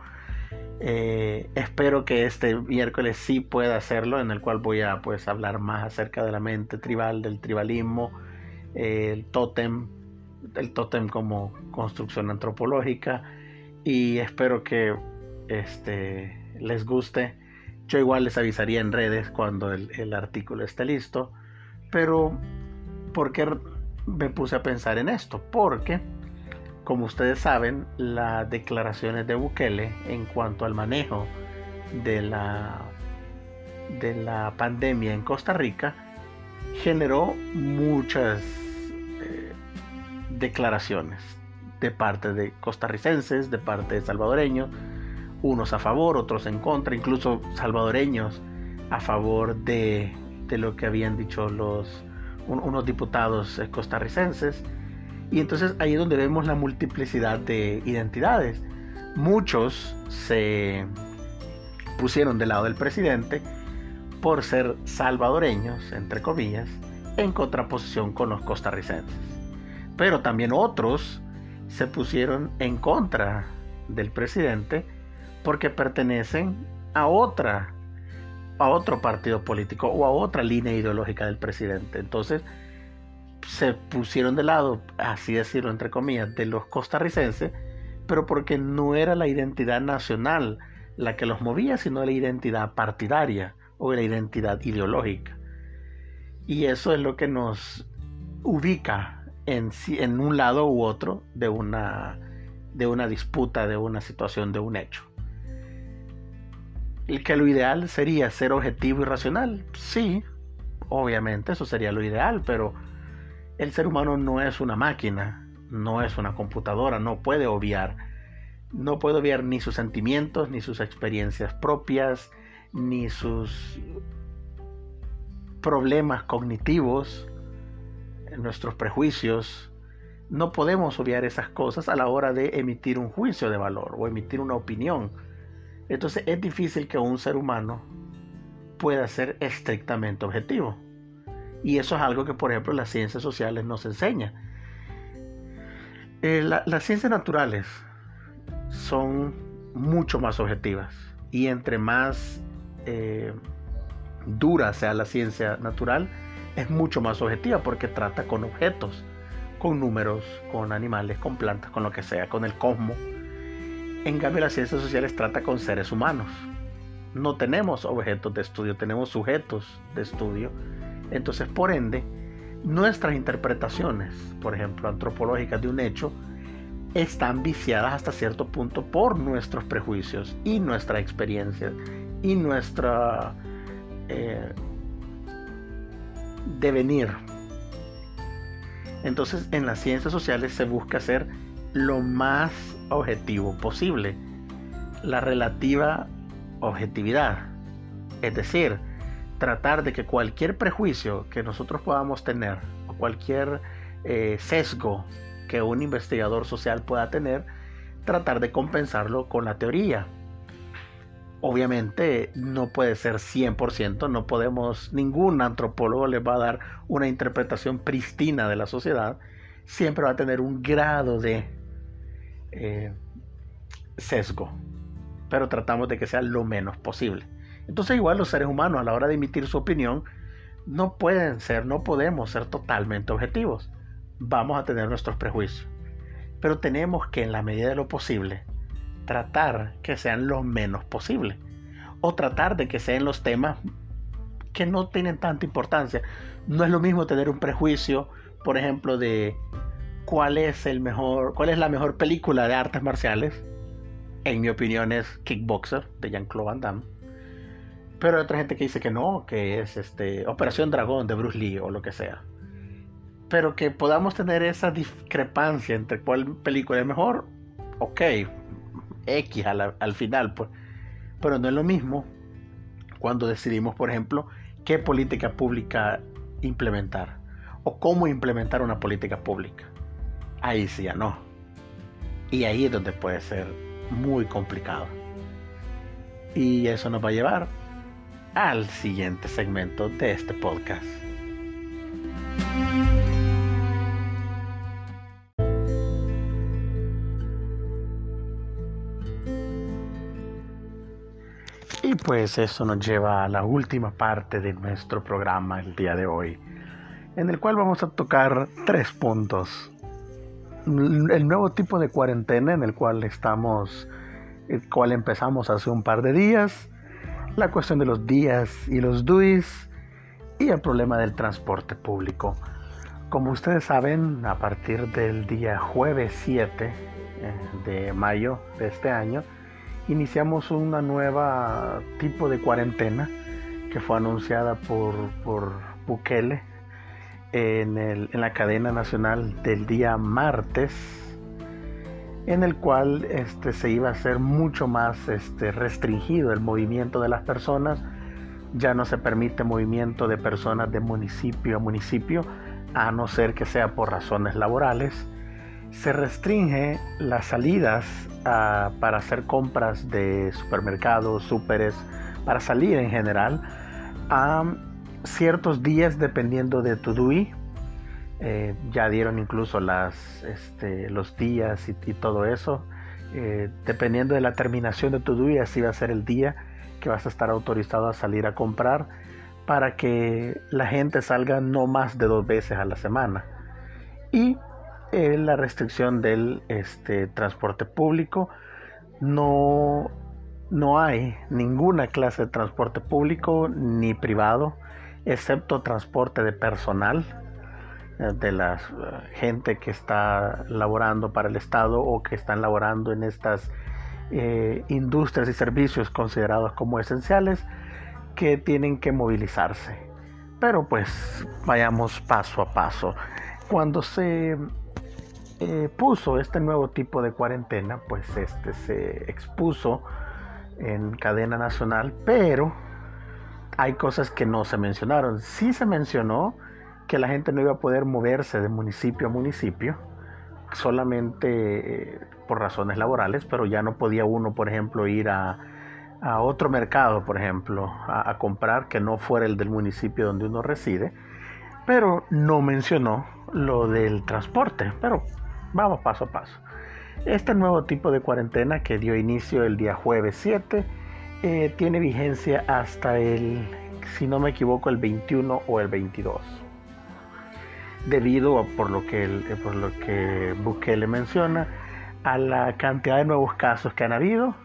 Eh, espero que este miércoles sí pueda hacerlo, en el cual voy a pues hablar más acerca de la mente tribal, del tribalismo, el tótem, el tótem como construcción antropológica y espero que este les guste. Yo igual les avisaría en redes cuando el, el artículo esté listo, pero ¿por qué me puse a pensar en esto? Porque como ustedes saben, las declaraciones de Bukele en cuanto al manejo de la, de la pandemia en Costa Rica generó muchas eh, declaraciones de parte de costarricenses, de parte de salvadoreños, unos a favor, otros en contra, incluso salvadoreños a favor de, de lo que habían dicho los unos diputados costarricenses y entonces ahí es donde vemos la multiplicidad de identidades. Muchos se pusieron del lado del presidente por ser salvadoreños, entre comillas, en contraposición con los costarricenses. Pero también otros se pusieron en contra del presidente porque pertenecen a otra a otro partido político o a otra línea ideológica del presidente. Entonces, se pusieron de lado, así decirlo entre comillas, de los costarricenses, pero porque no era la identidad nacional la que los movía, sino la identidad partidaria o la identidad ideológica. Y eso es lo que nos ubica en, en un lado u otro de una, de una disputa, de una situación, de un hecho. Y que lo ideal sería ser objetivo y racional. Sí, obviamente eso sería lo ideal, pero el ser humano no es una máquina, no es una computadora, no puede obviar. No puede obviar ni sus sentimientos, ni sus experiencias propias, ni sus problemas cognitivos, nuestros prejuicios, no podemos obviar esas cosas a la hora de emitir un juicio de valor o emitir una opinión. Entonces es difícil que un ser humano pueda ser estrictamente objetivo. Y eso es algo que, por ejemplo, las ciencias sociales nos enseña. Eh, las ciencias naturales son mucho más objetivas. Y entre más eh, dura sea la ciencia natural, es mucho más objetiva porque trata con objetos, con números, con animales, con plantas, con lo que sea, con el cosmos. En cambio, las ciencias sociales trata con seres humanos. No tenemos objetos de estudio, tenemos sujetos de estudio. Entonces, por ende, nuestras interpretaciones, por ejemplo, antropológicas de un hecho, están viciadas hasta cierto punto por nuestros prejuicios y nuestra experiencia y nuestra eh, devenir. Entonces en las ciencias sociales se busca ser lo más objetivo posible, la relativa objetividad. Es decir, tratar de que cualquier prejuicio que nosotros podamos tener o cualquier eh, sesgo que un investigador social pueda tener, tratar de compensarlo con la teoría obviamente no puede ser 100%, no podemos, ningún antropólogo le va a dar una interpretación pristina de la sociedad, siempre va a tener un grado de eh, sesgo, pero tratamos de que sea lo menos posible. Entonces igual los seres humanos a la hora de emitir su opinión no pueden ser, no podemos ser totalmente objetivos. Vamos a tener nuestros prejuicios, pero tenemos que en la medida de lo posible tratar que sean lo menos posible. O tratar de que sean los temas que no tienen tanta importancia. No es lo mismo tener un prejuicio, por ejemplo, de cuál es el mejor, cuál es la mejor película de artes marciales. En mi opinión es Kickboxer de Jean-Claude Van Damme. Pero hay otra gente que dice que no, que es este Operación Dragón de Bruce Lee o lo que sea. Pero que podamos tener esa discrepancia entre cuál película es mejor, ok, X al final, pues. Pero no es lo mismo cuando decidimos, por ejemplo, qué política pública implementar o cómo implementar una política pública. Ahí sí ya no. Y ahí es donde puede ser muy complicado. Y eso nos va a llevar al siguiente segmento de este podcast. Y pues eso nos lleva a la última parte de nuestro programa el día de hoy, en el cual vamos a tocar tres puntos. El nuevo tipo de cuarentena en el cual estamos, el cual empezamos hace un par de días, la cuestión de los días y los DUIs y el problema del transporte público. Como ustedes saben, a partir del día jueves 7 eh, de mayo de este año, iniciamos una nueva tipo de cuarentena que fue anunciada por, por Bukele en, el, en, la cadena nacional del día martes, en el cual este, se iba a hacer mucho más este, restringido el movimiento de las personas. Ya no se permite movimiento de personas de municipio a municipio, a no ser que sea por razones laborales. Se restringe las salidas para hacer compras de supermercados, súperes, para salir en general a ciertos días dependiendo de tu DUI. Eh, ya dieron incluso este, los días y, todo eso. Eh, dependiendo de la terminación de tu DUI, así va a ser el día que vas a estar autorizado a salir a comprar para que la gente salga no más de dos veces a la semana. Y la restricción del este, transporte público. No, no hay ninguna clase de transporte público ni privado, excepto transporte de personal, eh, de la eh, gente que está laborando para el Estado o que están laborando en estas eh, industrias y servicios considerados como esenciales que tienen que movilizarse. Pero pues vayamos paso a paso. Cuando se eh, puso este nuevo tipo de cuarentena, pues este se expuso en cadena nacional, pero hay cosas que no se mencionaron. Sí se mencionó que la gente no iba a poder moverse de municipio a municipio, solamente eh, por razones laborales, pero ya no podía uno, por ejemplo, ir a, otro mercado, por ejemplo, a, comprar que no fuera el del municipio donde uno reside, pero no mencionó lo del transporte, pero vamos paso a paso. Este nuevo tipo de cuarentena que dio inicio el día jueves 7 eh, tiene vigencia hasta el, si no me equivoco, el 21 o el 22 debido a, por lo que eh, por lo que Bukele menciona a la cantidad de nuevos casos que han habido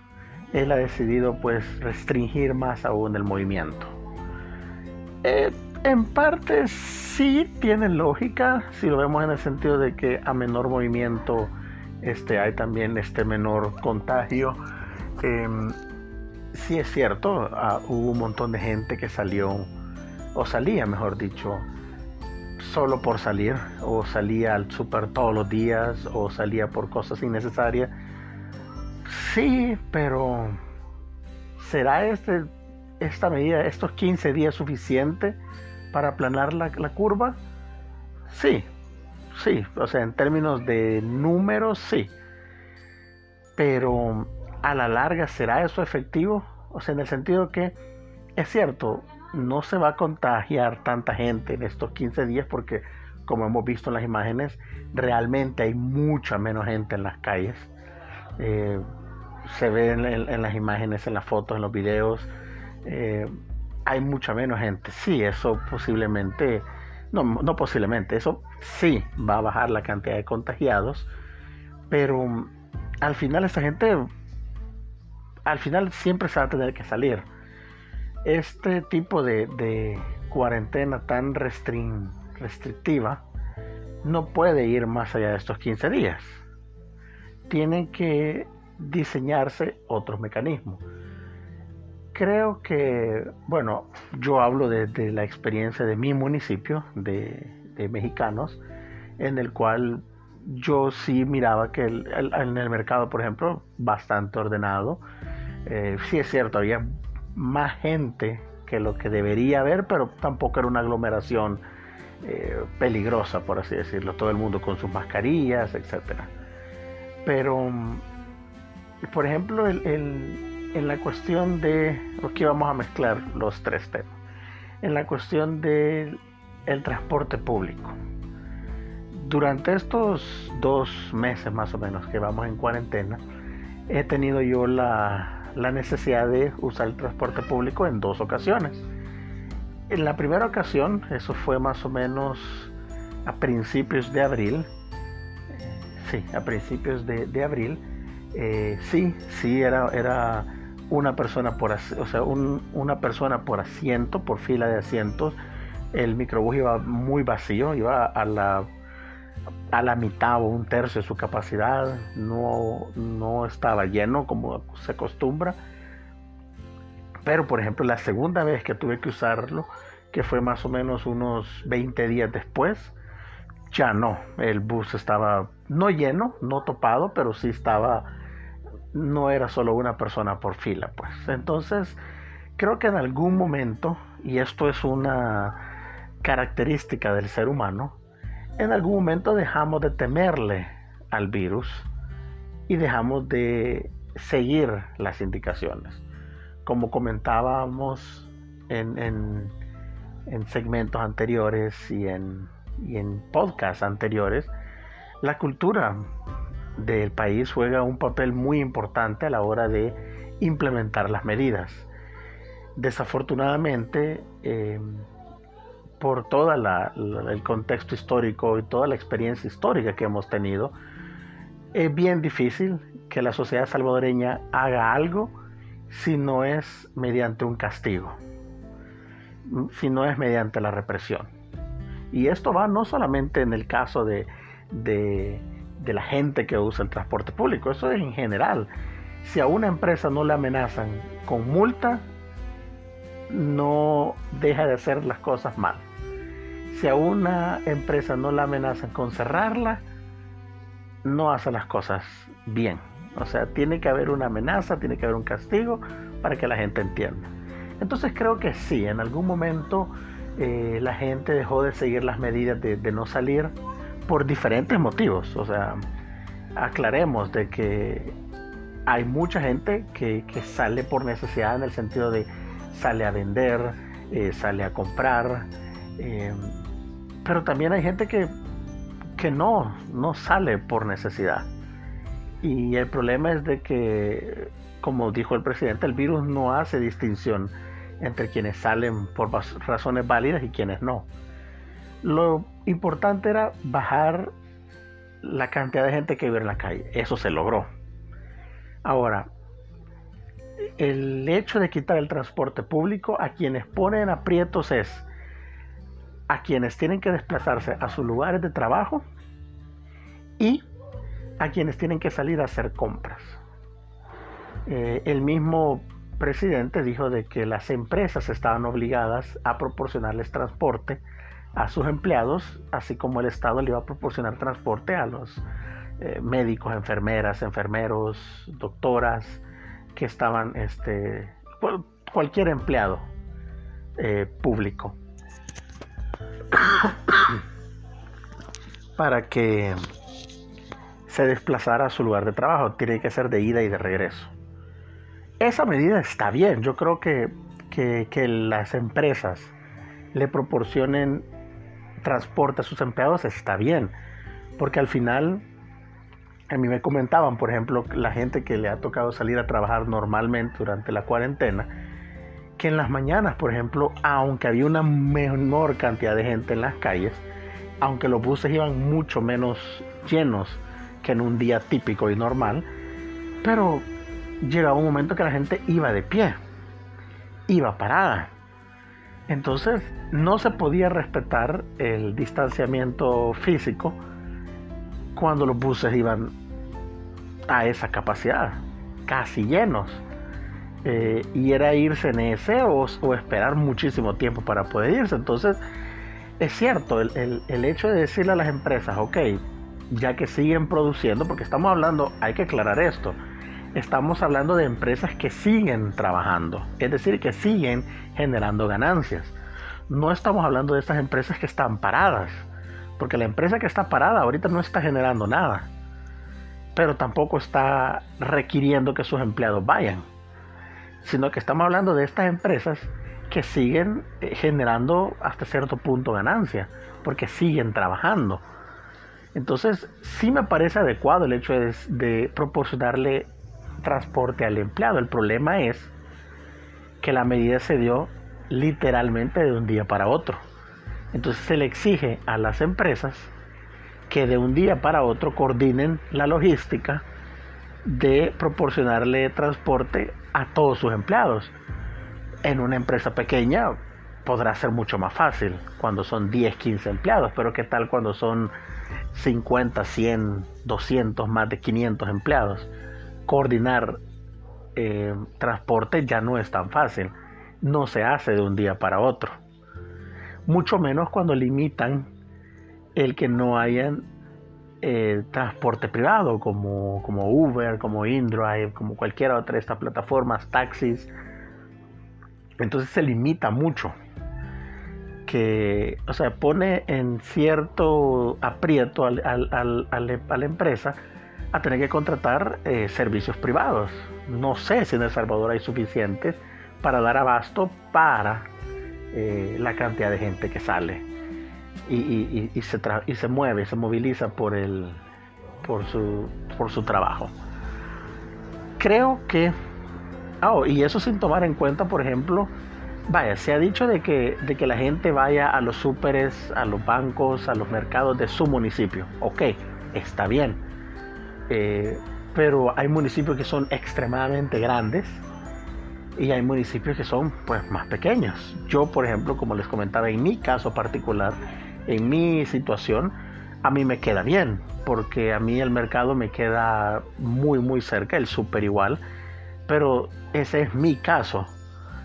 él ha decidido pues restringir más aún el movimiento. Eh, en parte sí tiene lógica si lo vemos en el sentido de que a menor movimiento este hay también este menor contagio. Em, sí es cierto ah, hubo un montón de gente que salió o salía mejor dicho solo por salir, o salía al súper todos los días, o salía por cosas innecesarias. Sí, pero ¿será este, esta medida, estos 15 días suficiente para aplanar la, la curva? Sí, sí, o sea, en términos de números, sí. Pero a la larga, ¿será eso efectivo? O sea, en el sentido que es cierto, no se va a contagiar tanta gente en estos 15 días porque, como hemos visto en las imágenes, realmente hay mucha menos gente en las calles. Eh, se ve en, las imágenes, en las fotos, en los videos. Eh, hay mucha menos gente. Sí, eso posiblemente, no, no posiblemente, eso sí va a bajar la cantidad de contagiados, pero al final esa gente, al final siempre se va a tener que salir este tipo de, cuarentena tan restrictiva no puede ir más allá de estos 15 días. Tienen que diseñarse otros mecanismos. Creo que, bueno, yo hablo de, la experiencia de mi municipio, de, mexicanos, en el cual yo sí miraba que en el mercado, por ejemplo, bastante ordenado. Eh, sí es cierto, había más gente que lo que debería haber, pero tampoco era una aglomeración eh, peligrosa, por así decirlo. Todo el mundo con sus mascarillas, etc. Pero, por ejemplo, en la cuestión de, aquí vamos a mezclar los tres temas, en la cuestión del el transporte público. Durante estos dos meses más o menos que vamos en cuarentena, he tenido yo la, la necesidad de usar el transporte público en dos ocasiones. En la primera ocasión, eso fue más o menos a principios de abril, sí, a principios de, abril, eh, sí, sí, era, era una persona por, o sea, una persona por asiento, por fila de asientos. El microbús iba muy vacío, iba a la a la mitad o un tercio de su capacidad, no, no estaba lleno como se acostumbra. Pero por ejemplo la segunda vez que tuve que usarlo, que fue más o menos unos 20 días después, ya no, el bus estaba no lleno, no topado, pero sí estaba, no era solo una persona por fila, pues. Entonces, creo que en algún momento, y esto es una característica del ser humano, en algún momento dejamos de temerle al virus y dejamos de seguir las indicaciones. Como comentábamos en, segmentos anteriores y en, y en podcasts anteriores, la cultura del país juega un papel muy importante a la hora de implementar las medidas. Desafortunadamente, eh, por todo el contexto histórico y toda la experiencia histórica que hemos tenido, es bien difícil que la sociedad salvadoreña haga algo si no es mediante un castigo, si no es mediante la represión. Y esto va no solamente en el caso de, de, de la gente que usa el transporte público, eso es en general. Si a una empresa no le amenazan con multa, no deja de hacer las cosas mal si a una empresa no la amenazan con cerrarla, no hace las cosas bien. O sea, tiene que haber una amenaza, tiene que haber un castigo para que la gente entienda. Entonces creo que sí, en algún momento eh, la gente dejó de seguir las medidas de, no salir por diferentes motivos. O sea, aclaremos de que hay mucha gente que, sale por necesidad en el sentido de sale a vender, eh, sale a comprar, eh, pero también hay gente que, que no, no sale por necesidad. Y el problema es de que, como dijo el presidente, el virus no hace distinción entre quienes salen por razones válidas y quienes no. Lo importante era bajar la cantidad de gente que vive en la calle. Eso se logró. Ahora, el hecho de quitar el transporte público a quienes ponen aprietos es a quienes tienen que desplazarse a sus lugares de trabajo y a quienes tienen que salir a hacer compras. Eh, el mismo presidente dijo de que las empresas estaban obligadas a proporcionarles transporte a sus empleados, así como el Estado le iba a proporcionar transporte a los eh, médicos, enfermeras, enfermeros, doctoras que estaban, este, cualquier empleado eh, público, [coughs] para que se desplazara a su lugar de trabajo. Tiene que ser de ida y de regreso. Esa medida está bien. Yo creo que, que las empresas le proporcionen transporte a sus empleados está bien. Porque al final a mí me comentaban, por ejemplo, la gente que le ha tocado salir a trabajar normalmente durante la cuarentena, que en las mañanas, por ejemplo, aunque había una menor cantidad de gente en las calles, aunque los buses iban mucho menos llenos que en un día típico y normal, pero llegaba un momento que la gente iba de pie, iba parada. Entonces no se podía respetar el distanciamiento físico cuando los buses iban a esa capacidad, casi llenos. Eh, y era irse en ese o, esperar muchísimo tiempo para poder irse. Entonces, es cierto, el, el, hecho de decirle a las empresas, ok, ya que siguen produciendo, porque estamos hablando, hay que aclarar esto, estamos hablando de empresas que siguen trabajando, es decir, que siguen generando ganancias. No estamos hablando de estas empresas que están paradas. Porque la empresa que está parada ahorita no está generando nada. Pero tampoco está requiriendo que sus empleados vayan. Sino que estamos hablando de estas empresas que siguen eh, generando hasta cierto punto ganancia. Porque siguen trabajando. Entonces sí me parece adecuado el hecho de, de proporcionarle transporte al empleado. El problema es que la medida se dio literalmente de un día para otro. Entonces se le exige a las empresas que de un día para otro coordinen la logística de proporcionarle transporte a todos sus empleados. En una empresa pequeña podrá ser mucho más fácil cuando son 10, 15 empleados, pero ¿qué tal cuando son 50, 100, 200, más de 500 empleados? Coordinar eh, transporte ya no es tan fácil, no se hace de un día para otro mucho menos cuando limitan el que no haya eh, transporte privado como, como Uber, como InDrive, como cualquier otra de estas plataformas, taxis. Entonces se limita mucho. Que, o sea, pone en cierto aprieto a la empresa a tener que contratar eh, servicios privados. No sé si en El Salvador hay suficientes para dar abasto para eh, la cantidad de gente que sale y, se, y se mueve, se moviliza por, el, por, su, por su trabajo. Creo que, oh, y eso sin tomar en cuenta, por ejemplo, vaya, se ha dicho de que, de que la gente vaya a los súperes, a los bancos, a los mercados de su municipio. Ok, está bien. Eh, pero hay municipios que son extremadamente grandes y hay municipios que son pues más pequeños. Yo, por ejemplo, como les comentaba, en mi caso particular, en mi situación, a mí me queda bien, porque a mí el mercado me queda muy, muy cerca, el súper igual, pero ese es mi caso.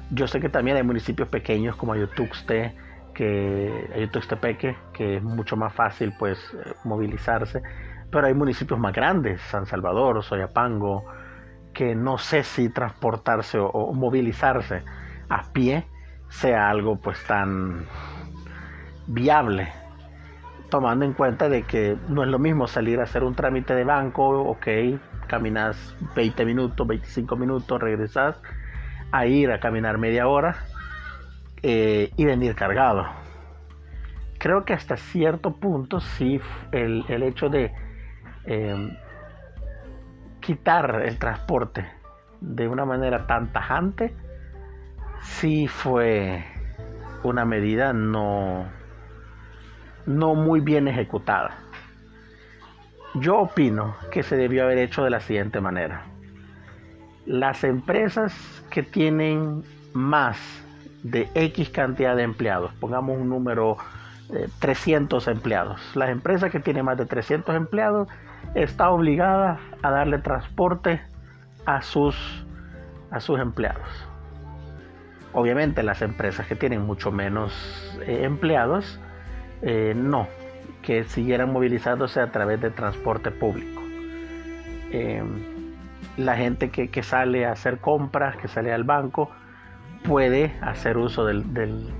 Yo sé que también hay municipios pequeños como Ayutuxte, que Ayutuxtepeque, que es mucho más fácil pues eh, movilizarse, pero hay municipios más grandes, San Salvador, Soyapango, que no sé si transportarse o, movilizarse a pie sea algo pues tan viable. tomando en cuenta de que no es lo mismo salir a hacer un trámite de banco, ok, caminas 20 minutos, 25 minutos, regresas, a ir a caminar media hora eh, y venir cargado. Creo que hasta cierto punto sí el, hecho de em, quitar el transporte de una manera tan tajante, sí fue una medida no, no muy bien ejecutada. Yo opino que se debió haber hecho de la siguiente manera. Las empresas que tienen más de X cantidad de empleados, pongamos un número de 300 empleados, las empresas que tienen más de 300 empleados está obligada a darle transporte a sus, a sus empleados. Obviamente las empresas que tienen mucho menos eh, empleados, eh, no, que siguieran movilizándose a través de transporte público. Em, la gente que, sale a hacer compras, que sale al banco, puede hacer uso del,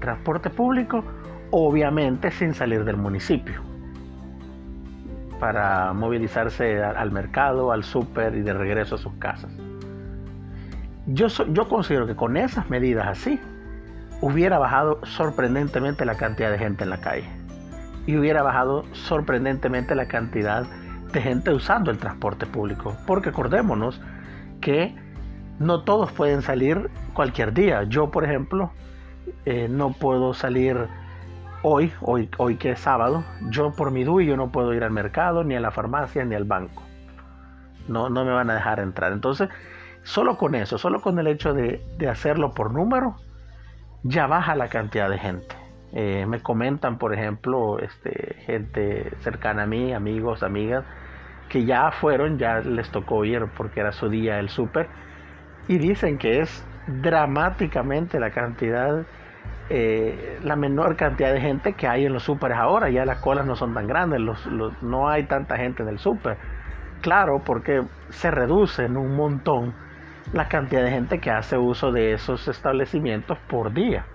transporte público, obviamente sin salir del municipio, para movilizarse al mercado, al súper y de regreso a sus casas. Yo, yo considero que con esas medidas así, hubiera bajado sorprendentemente la cantidad de gente en la calle y hubiera bajado sorprendentemente la cantidad de gente usando el transporte público. Porque acordémonos que no todos pueden salir cualquier día. Yo, por ejemplo, eh, no puedo salir hoy, hoy, hoy que es sábado. Yo por mi DUI no puedo ir al mercado, ni a la farmacia, ni al banco. No, no me van a dejar entrar. Entonces, solo con eso, solo con el hecho de, de hacerlo por número, ya baja la cantidad de gente. Eh, me comentan, por ejemplo, este, gente cercana a mí, amigos, amigas, que ya fueron, ya les tocó ir porque era su día el súper, y dicen que es dramáticamente la cantidad, eh, la menor cantidad de gente que hay en los súperes ahora, ya las colas no son tan grandes, no hay tanta gente en el súper. Claro, porque se reduce en un montón la cantidad de gente que hace uso de esos establecimientos por día.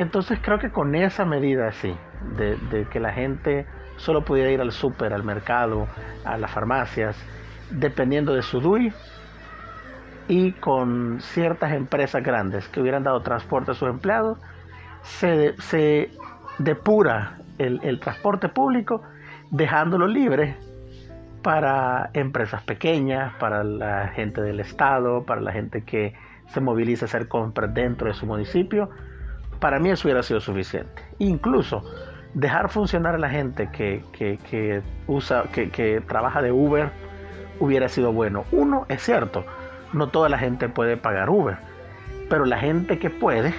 Entonces creo que con esa medida así, de, que la gente solo pudiera ir al súper, al mercado, a las farmacias, dependiendo de su DUI, y con ciertas empresas grandes que hubieran dado transporte a sus empleados, se, depura el, el transporte público dejándolo libre para empresas pequeñas, para la gente del Estado, para la gente que se moviliza a hacer compras dentro de su municipio, para mí eso hubiera sido suficiente. Incluso dejar funcionar a la gente que, usa, que, trabaja de Uber hubiera sido bueno. Uno, es cierto, no toda la gente puede pagar Uber, pero la gente que puede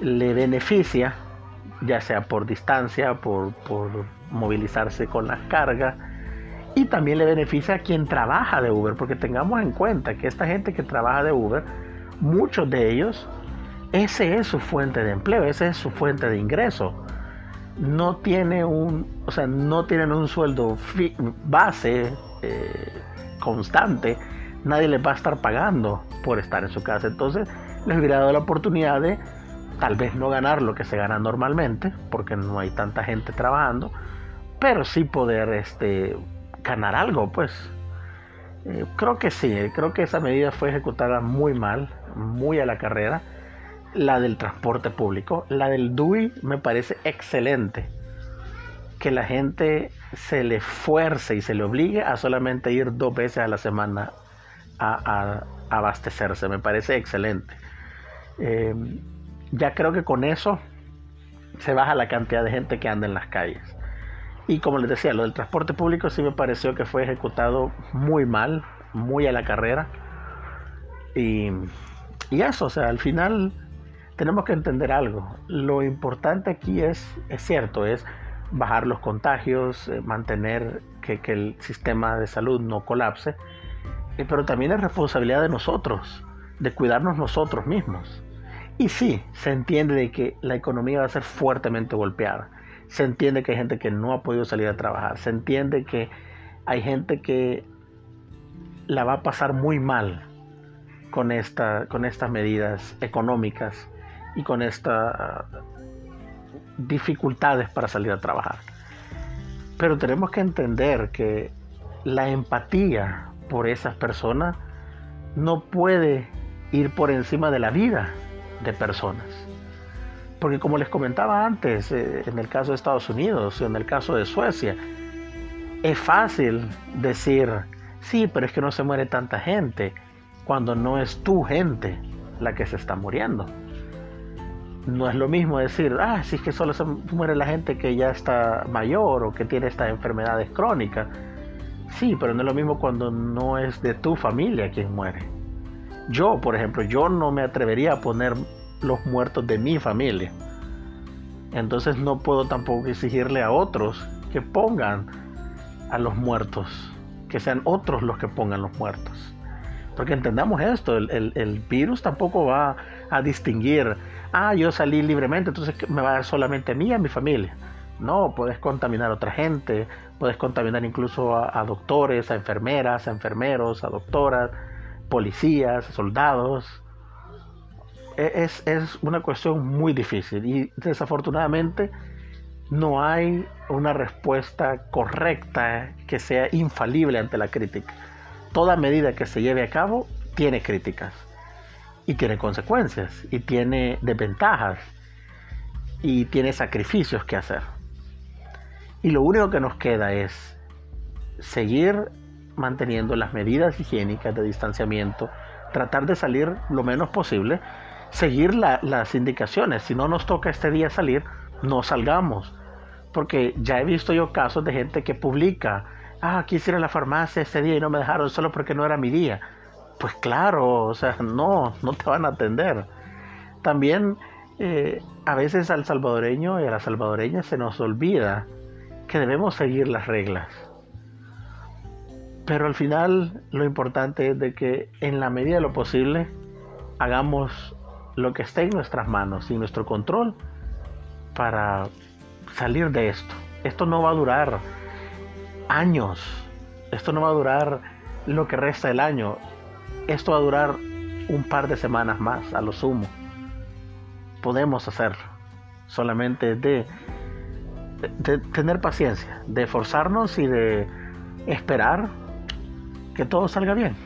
le beneficia, ya sea por distancia, por, por movilizarse con las cargas, y también le beneficia a quien trabaja de Uber, porque tengamos en cuenta que esta gente que trabaja de Uber, muchos de ellos ese es su fuente de empleo, esa es su fuente de ingreso. No tiene un, o sea, no tienen un sueldo base eh, constante. Nadie les va a estar pagando por estar en su casa. Entonces les hubiera dado la oportunidad de tal vez no ganar lo que se gana normalmente, porque no hay tanta gente trabajando, pero sí poder este, ganar algo, pues. Eh, creo que sí, creo que esa medida fue ejecutada muy mal, muy a la carrera la del transporte público. La del DUI me parece excelente. Que la gente se le fuerce y se le obligue a solamente ir dos veces a la semana a, abastecerse. Me parece excelente. Eh, ya creo que con eso se baja la cantidad de gente que anda en las calles. Y como les decía, lo del transporte público sí me pareció que fue ejecutado muy mal, muy a la carrera. Y, y eso, o sea, al final tenemos que entender algo. Lo importante aquí es, es cierto, es bajar los contagios, eh, mantener que, el sistema de salud no colapse, eh, pero también es responsabilidad de nosotros, de cuidarnos nosotros mismos. Y sí, se entiende de que la economía va a ser fuertemente golpeada. Se entiende que hay gente que no ha podido salir a trabajar. Se entiende que hay gente que la va a pasar muy mal con, esta, con estas medidas económicas y con esta dificultades para salir a trabajar. Pero tenemos que entender que la empatía por esas personas no puede ir por encima de la vida de personas. Porque como les comentaba antes, eh, en el caso de Estados Unidos, en el caso de Suecia, es fácil decir, sí, pero es que no se muere tanta gente cuando no es tu gente la que se está muriendo. No es lo mismo decir, ah, sí es que solo se muere la gente que ya está mayor o que tiene estas enfermedades crónicas. Sí, pero no es lo mismo cuando no es de tu familia quien muere. Yo, por ejemplo, yo no me atrevería a poner los muertos de mi familia. Entonces no puedo tampoco exigirle a otros que pongan a los muertos, que sean otros los que pongan los muertos. Porque entendamos esto, el, virus tampoco va a distinguir, ah, yo salí libremente, entonces me va a dar solamente a mí y a mi familia. No, puedes contaminar a otra gente, puedes contaminar incluso a, doctores, a enfermeras, a enfermeros, a doctoras, policías, soldados. E, es, es una cuestión muy difícil y desafortunadamente no hay una respuesta correcta que sea infalible ante la crítica. Toda medida que se lleve a cabo tiene críticas y tiene consecuencias y tiene desventajas y tiene sacrificios que hacer. Y lo único que nos queda es seguir manteniendo las medidas higiénicas de distanciamiento, tratar de salir lo menos posible, seguir las indicaciones. Si no nos toca este día salir, no salgamos. Porque ya he visto yo casos de gente que publica, ah, quisiera la farmacia este día y no me dejaron solo porque no era mi día. Pues claro, o sea, no, no te van a atender. También eh, a veces al salvadoreño y a la salvadoreña se nos olvida que debemos seguir las reglas. Pero al final lo importante es de que en la medida de lo posible hagamos lo que esté en nuestras manos y nuestro control para salir de esto. Esto no va a durar años. Esto no va a durar lo que resta del año. Esto va a durar un par de semanas más, a lo sumo. Podemos hacerlo. Solamente de de tener paciencia, de esforzarnos y de esperar que todo salga bien.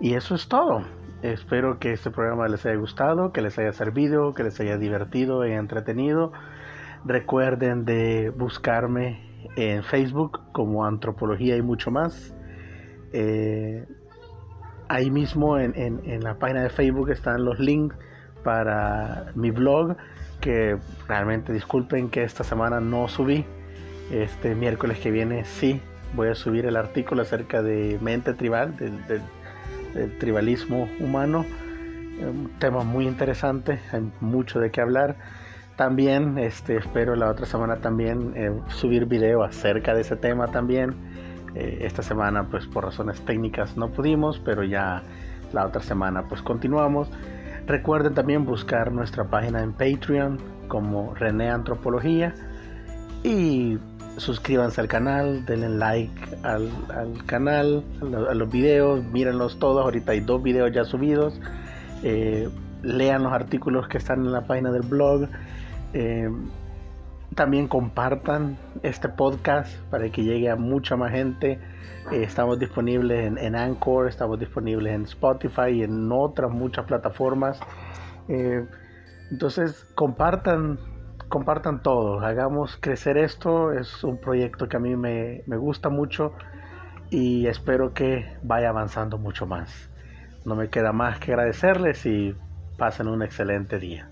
Y eso es todo. Espero que este programa les haya gustado, que les haya servido, que les haya divertido y entretenido. Recuerden de buscarme en Facebook como Antropología y mucho más. Eh, ahí mismo en, la página de Facebook están los links para mi blog que realmente disculpen que esta semana no subí. Este miércoles que viene sí voy a subir el artículo acerca de mente tribal, del, tribalismo humano. Un tema muy interesante, hay mucho de qué hablar. También este, espero la otra semana también eh, subir video acerca de ese tema también. Eh, esta semana pues por razones técnicas no pudimos, pero ya la otra semana pues continuamos. Recuerden también buscar nuestra página en Patreon como René Antropología y suscríbanse al canal, denle like al, canal, a los videos, mírenlos todos, ahorita hay dos videos ya subidos, eh, lean los artículos que están en la página del blog. Eh, también compartan este podcast para que llegue a mucha más gente. Eh, estamos disponibles en, Anchor, estamos disponibles en Spotify y en otras muchas plataformas. Entonces compartan, compartan todo, hagamos crecer esto. Es un proyecto que a mí me, me gusta mucho y espero que vaya avanzando mucho más. No me queda más que agradecerles y pasen un excelente día.